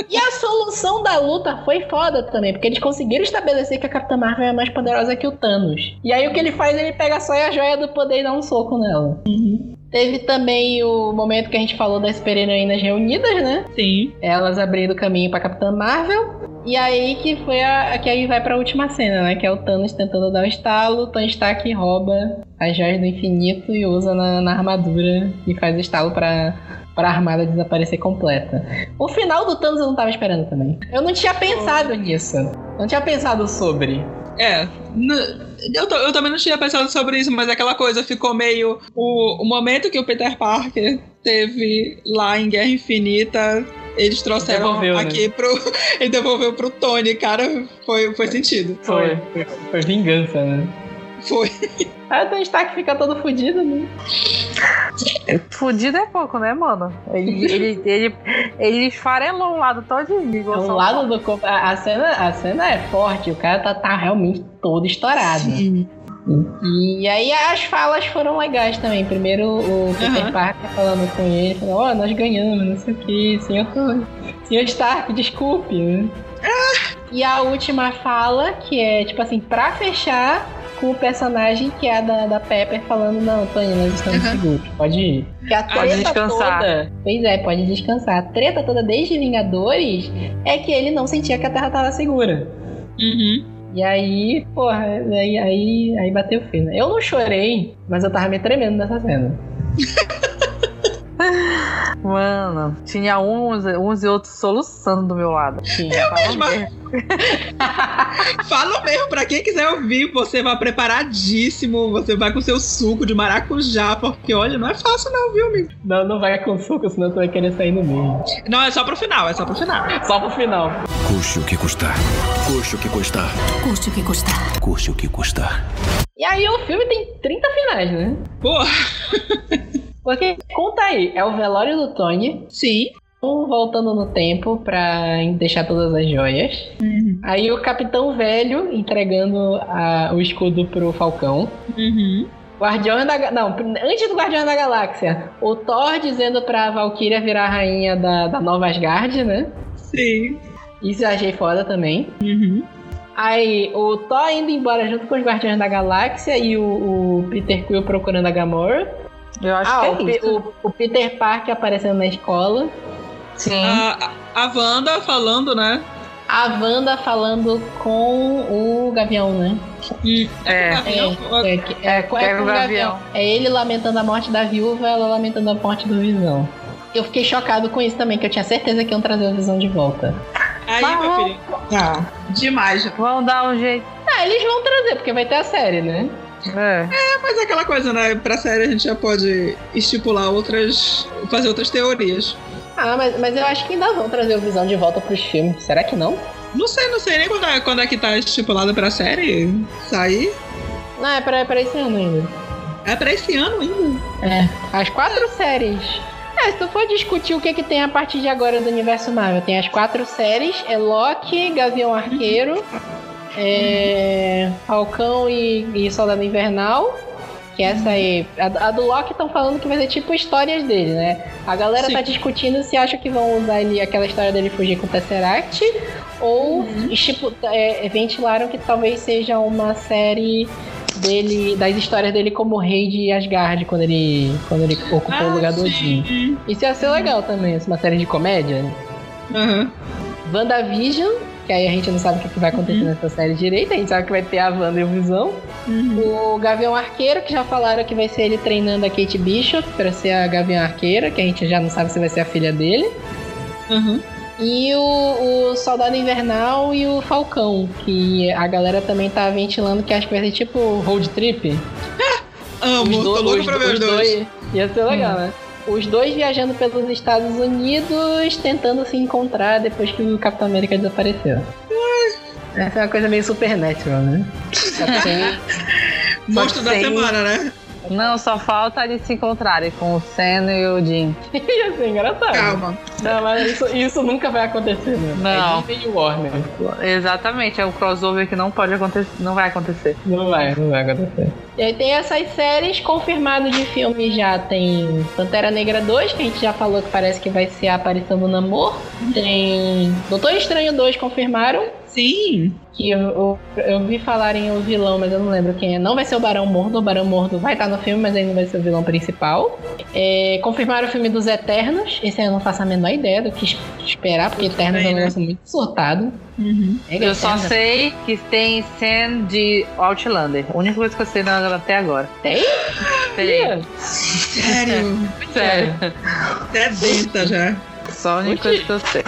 A: E a solução da luta foi foda também, porque eles conseguiram estabelecer que a Capitã Marvel é mais poderosa que o Thanos. E aí o que ele faz, ele pega só a joia do poder e dá um soco nela. Teve também o momento que a gente falou das super-heroínas reunidas, né?
C: Sim.
A: Elas abrindo caminho pra Capitã Marvel. E aí que foi a, que aí vai pra última cena, né? Que é o Thanos tentando dar o estalo, o Tony Stark rouba as joias do infinito e usa na, na armadura e faz o estalo pra, pra armada desaparecer completa. O final do Thanos eu não tava esperando também. Eu não tinha pensado nisso. Não tinha pensado sobre.
C: É. Eu, to- eu também não tinha pensado sobre isso, mas aquela coisa ficou meio. O, o momento que o Peter Parker teve lá em Guerra Infinita. Eles trouxeram
A: Devolveu, né?
C: aqui pro. <laughs> Ele devolveu pro Tony, cara. Foi, foi sentido.
A: Foi, foi, foi vingança, né?
C: Foi.
A: Aí o Tony Stark fica todo fudido, né?
B: Fudido é pouco, né, mano? Ele, <laughs> ele, ele, ele esfarelou um lado todinho.
A: O lado do corpo. A, a cena, a cena é forte, o cara tá, tá realmente todo estourado.
C: Sim.
A: E aí as falas foram legais também. Primeiro o Peter
C: Aham.
A: Parker falando com ele, falando, ó, nós ganhamos, não sei o que, senhor, senhor Stark, desculpe. né? E a última fala, que é tipo assim, pra fechar, com o personagem que é a da, da Pepper falando, não, Tony, nós estamos
C: Uhum.
A: seguros, pode ir. Que a
B: Pode
A: treta
B: descansar.
A: toda. Pois é, pode descansar. A treta toda desde Vingadores é que ele não sentia que a Terra tava segura.
C: Uhum.
A: E aí, porra, aí, aí, aí bateu fino. né? Eu não chorei, mas eu tava me tremendo nessa cena. <laughs>
B: Mano, tinha uns, uns e outros soluçando do meu lado.
A: Tinha.
C: mesma. <laughs> Fala mesmo, pra quem quiser ouvir, você vai preparadíssimo, você vai com seu suco de maracujá, porque olha, não é fácil não, viu, amigo?
A: Não, não vai com suco, senão tu vai querer sair no meio.
C: Não, é só pro final, é só pro final.
A: Só pro final.
D: Custe o que custar. Custe o que custar.
E: Custe o que custar.
D: Custe o que custar.
A: E aí o filme tem 30 finais, né?
C: Porra, <laughs>
A: Porque, conta aí, é o velório do Tony,
C: sim.
A: um voltando no tempo pra deixar todas as joias. Aí o Capitão Velho entregando a- o escudo pro Falcão.
C: Uhum.
A: Guardião da Não, antes do Guardião da Galáxia, o Thor dizendo pra Valkyria virar a rainha da, da Nova Asgard, né?
C: Sim.
A: Isso eu achei foda também.
C: Uhum.
A: Aí, o Thor indo embora junto com os Guardiões da Galáxia e o, o Peter Quill procurando a Gamora.
B: Eu acho
A: ah,
B: que
A: o,
B: é
A: Pe-
B: isso.
A: o- o Peter Parker aparecendo na escola.
B: Sim.
C: A, a Wanda falando, né?
A: A Wanda falando com o Gavião, né?
B: é.
A: É, é, com-
B: É
A: com
B: o Gavião.
A: É ele lamentando a morte da viúva, ela lamentando a morte do Visão. Eu fiquei chocado com isso também, que eu tinha certeza que iam trazer o Visão de volta.
C: Aí,
B: Mas
C: meu
B: vamos-
C: filho. Tá. Demais.
B: Vamos dar um jeito.
A: Ah, eles vão trazer, porque vai ter a série, né?
B: É.
C: Mas é aquela coisa, né? Pra série a gente já pode estipular outras. fazer outras teorias.
A: Ah, mas, mas eu acho que ainda vão trazer o Visão de volta pros filmes. Será que não?
C: Não sei, não sei nem quando é, quando é que tá estipulada pra série sair.
A: Não, é pra, é pra esse ano ainda.
C: É pra esse ano ainda.
A: É, as quatro séries. É, se tu for discutir o que, que tem a partir de agora do universo Marvel, tem as quatro séries, é Loki, Gavião Arqueiro, é, Falcão e, e Soldado Invernal. Que essa aí. A, a do Loki estão falando que vai ser tipo histórias dele, né? A galera
C: Sim.
A: tá discutindo se acha que vão usar ele, aquela história dele fugir com o Tesseract. Ou tipo, é, ventilaram que talvez seja uma série dele. das histórias dele como rei de Asgard quando ele. quando ele ocupou o lugar do Odin. Isso ia ser legal também, uma série de comédia.
C: Aham.
A: WandaVision, que aí a gente não sabe o que vai acontecer nessa série direito, a gente sabe que vai ter a Wanda e o Visão.
C: Uhum.
A: O Gavião Arqueiro, que já falaram que vai ser ele treinando a Kate Bishop pra ser a Gavião Arqueira, que a gente já não sabe se vai ser a filha dele.
C: Aham.
A: E o, o Soldado Invernal e o Falcão, que a galera também tá ventilando que acho que vai ser tipo road trip. <laughs>
C: Amo, tô louco
A: os
C: pra ver os dois.
A: Ia ser legal, né? Os dois viajando pelos Estados Unidos, tentando se encontrar depois que o Capitão América desapareceu. Essa é uma coisa meio supernatural, né? Só que sem-
C: Monstro da semana, né?
B: Não, só falta eles se encontrarem com o Senna e o Jim. <laughs>
A: Ia ser engraçado.
C: Calma.
A: Não, mas isso, isso nunca vai acontecer, né?
B: Não.
A: É Disney e Warner.
B: Exatamente, é um crossover que não pode acontecer, não vai acontecer.
A: Não vai, não vai acontecer. E aí tem essas séries confirmadas de filmes já. Tem Pantera Negra 2, que a gente já falou que parece que vai ser a aparição do Namor. Tem Doutor Estranho 2 confirmaram.
C: Sim.
A: Que eu, eu, eu vi falarem o vilão, mas eu não lembro quem é. Não vai ser o Barão Mordo. O Barão Mordo vai estar no filme, mas ele não vai ser o vilão principal. É, confirmaram o filme dos Eternos. Esse aí eu não faço a menor ideia do que es- esperar, porque Eternos é um
C: né?
A: negócio muito surtado.
C: Uhum.
A: Mega
B: Eu só sei que tem Sen de Outlander. A única coisa que eu sei na- até agora.
A: Tem?
B: Tem.
C: Sério. <laughs>
A: Sério.
C: Até denta já.
B: Só a única coisa que eu sei.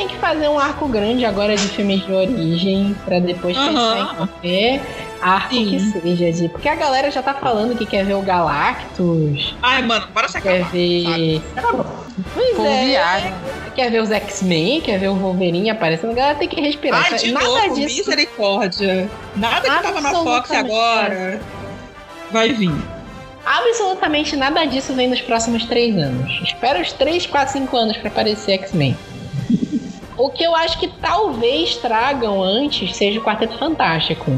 A: Acho que fazer um arco grande agora de filmes de origem pra depois
C: Aham.
A: pensar em qualquer arco
C: Sim.
A: que seja. De... Porque a galera já tá falando que quer ver o Galactus,
C: Ai, mano, bora se
A: quer
C: acabar.
A: ver. Pois
B: Povo
A: é,
B: viagem.
A: quer ver os X-Men, quer ver o Wolverine aparecendo. A galera tem que respirar.
C: Ai, de
A: Nada
C: novo,
A: disso.
C: misericórdia. Nada que tava na Fox agora vai vir.
A: Absolutamente nada disso vem nos próximos três anos. Espera os 3, 4, 5 anos pra aparecer X-Men. O que eu acho que talvez tragam antes seja o Quarteto Fantástico.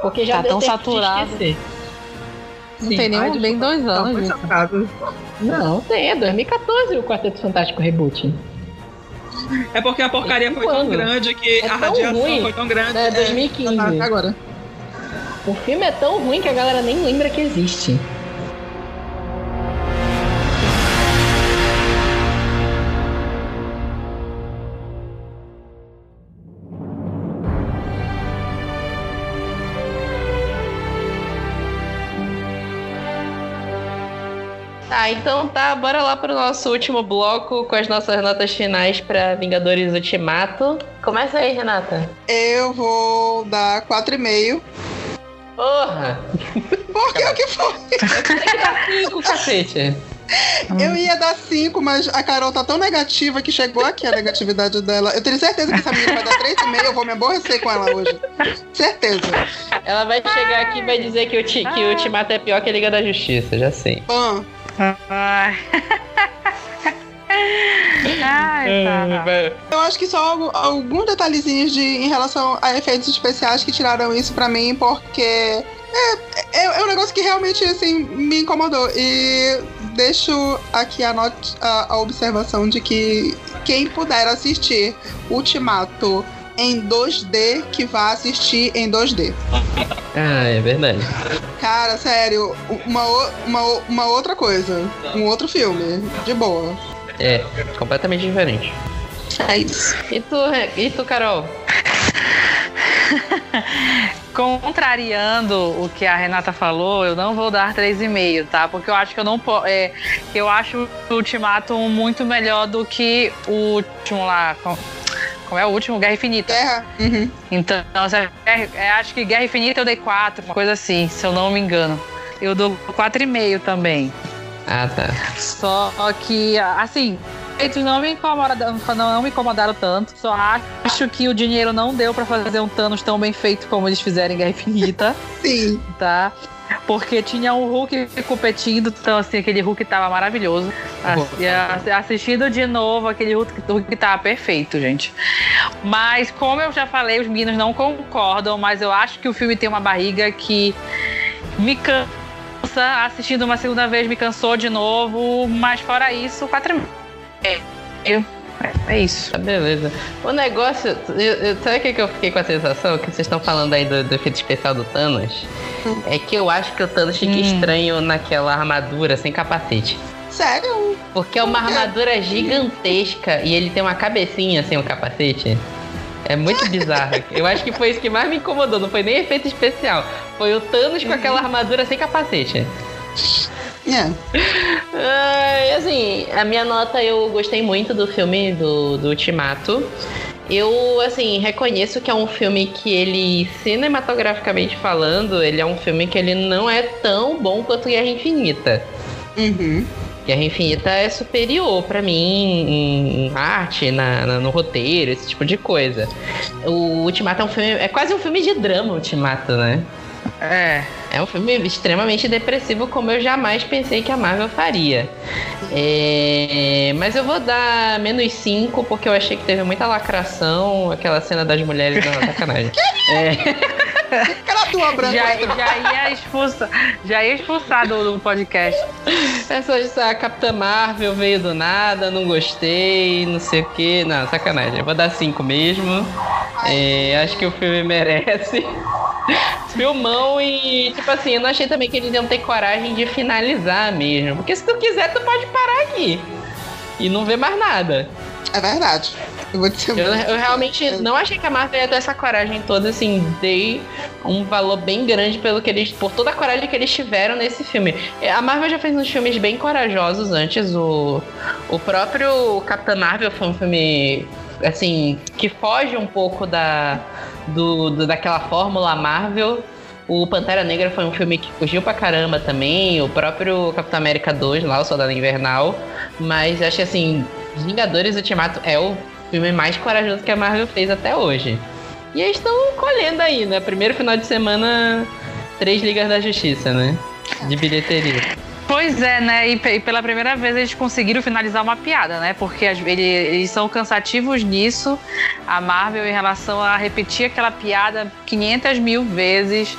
A: Porque já
B: Tá
A: deu
B: tão
A: tempo de
B: saturado.
A: esquecer.
B: Não
C: Sim,
B: tem nem,
C: ai,
B: um- nem dois anos.
A: Não, tem, é 2014 o Quarteto Fantástico Reboot.
C: É porque a porcaria foi tão grande que
A: É
C: a radiação
A: ruim.
C: foi tão grande.
A: É, 2015.
C: tá até agora.
A: O filme é tão ruim que a galera nem lembra que existe. Tá, então tá, bora lá pro nosso último bloco com as nossas notas finais pra Vingadores Ultimato. Começa aí, Renata.
E: Eu vou dar 4,5.
A: Porra!
E: Porque o que foi?
A: Cinco, cacete.
E: Eu ia dar 5, mas a Carol tá tão negativa que chegou aqui a negatividade dela. Eu tenho certeza que essa menina vai dar 3,5. Eu vou me aborrecer com ela hoje. Certeza.
A: Ela vai chegar aqui e vai dizer que o, ti, que o Ultimato é pior que a Liga da Justiça, já sei.
E: Pan.
B: Ai. <laughs> Ai, tá.
E: Eu acho que só algu- alguns detalhezinhos de, em relação a efeitos especiais que tiraram isso pra mim, porque é, é, é um negócio que realmente assim, me incomodou. E deixo aqui a, not- a, a observação de que quem puder assistir Ultimato em 2D, que vá assistir em 2D.
A: Ah, é verdade.
E: Cara, sério, uma, uma, uma outra coisa. Um outro filme. De boa.
A: É, completamente diferente.
E: É isso.
A: E tu, e tu Carol? <laughs>
B: Contrariando o que a Renata falou, eu não vou dar 3,5, tá? Porque eu acho que eu não posso. É, eu acho o Ultimato muito melhor do que o último lá. com- Como é o último? Guerra Infinita.
E: Guerra. Uhum.
B: Então, se- é, é, acho que Guerra Infinita eu dei 4, uma coisa assim, se eu não me engano. Eu dou 4,5 também.
A: Ah, tá.
B: Só que, assim, efeitos não me incomodaram, não, não me incomodaram tanto. Só acho que o dinheiro não deu pra fazer um Thanos tão bem feito como eles fizeram em Guerra Infinita,
E: Sim.
B: tá? Porque tinha um Hulk competindo, então assim, aquele Hulk tava maravilhoso. Assi- a- Assistindo de novo, aquele Hulk, Hulk tava perfeito, gente. Mas, como eu já falei, os meninos não concordam, mas eu acho que o filme tem uma barriga que me cansa. Assistindo uma segunda vez me cansou de novo, mas fora isso, quatro. É, eu, é, é isso.
A: Tá, beleza. O negócio. Eu, eu, sabe o que, eu fiquei com a sensação? Que vocês estão falando aí do, do efeito especial do Thanos? É que eu acho que o Thanos fica
B: Hum.
A: estranho naquela armadura sem capacete.
E: Sério?
A: Porque é uma armadura gigantesca e ele tem uma cabecinha sem o capacete. É muito bizarro. <laughs> Eu acho que foi isso que mais me incomodou. Não foi nem efeito especial. Foi o Thanos com aquela armadura sem capacete.
E: É.
A: Assim, a minha nota eu gostei muito do filme do, do Ultimato. Eu, assim, reconheço que é um filme que ele, cinematograficamente falando, ele é um filme que ele não é tão bom quanto Guerra Infinita.
E: Uhum.
A: Guerra Infinita é superior pra mim em, em arte, na, na- no roteiro, esse tipo de coisa. O Ultimato é um filme, é quase um filme de drama, o Ultimato, né?
B: É.
A: É um filme extremamente depressivo, como eu jamais pensei que a Marvel faria. É, Mas eu vou dar menos 5, porque eu achei que teve muita lacração, aquela cena das mulheres na <laughs> sacanagem. É,
E: Aquela tua branca.
B: Já, já ia expulsar, já ia expulsar do, do podcast.
A: essa, essa Capitã Marvel veio do nada, não gostei, não sei o que. Não, sacanagem. Eu vou dar 5 mesmo. É, acho que o filme merece. <laughs> Filmão e, tipo assim, eu não achei também que eles iam ter coragem de finalizar mesmo. Porque se tu quiser, tu pode parar aqui. E não ver mais nada.
E: É verdade. Eu vou dizer.
A: Eu, eu realmente não achei que a Marvel ia ter essa coragem toda, assim, dei um valor bem grande pelo que eles. por toda a coragem que eles tiveram nesse filme. A Marvel já fez uns filmes bem corajosos antes. O, o próprio Capitã Marvel foi um filme assim, que foge um pouco da, do, do- daquela fórmula Marvel. O Pantera Negra foi um filme que fugiu pra caramba também. O próprio Capitão América 2, lá, o Soldado Invernal. Mas acho que assim, Vingadores Ultimato é o filme mais corajoso que a Marvel fez até hoje. E eles estão colhendo aí, né? Primeiro final de semana, três Ligas da Justiça, né? De bilheteria.
B: Pois é, né? E, e pela primeira vez eles conseguiram finalizar uma piada, né? Porque as- ele- eles são cansativos nisso, a Marvel, em relação a repetir aquela piada 500 mil vezes.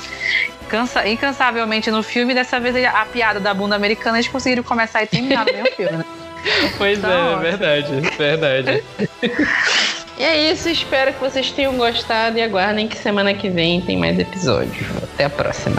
B: Cansa, incansavelmente no filme, dessa vez a piada da bunda americana eles conseguiram começar e terminar no mesmo filme, né? <laughs>
A: Pois
B: Tá
A: é,
B: ótimo.
A: verdade, verdade. <laughs> E é isso, espero que vocês tenham gostado e aguardem que semana que vem tem mais episódio. Até a próxima.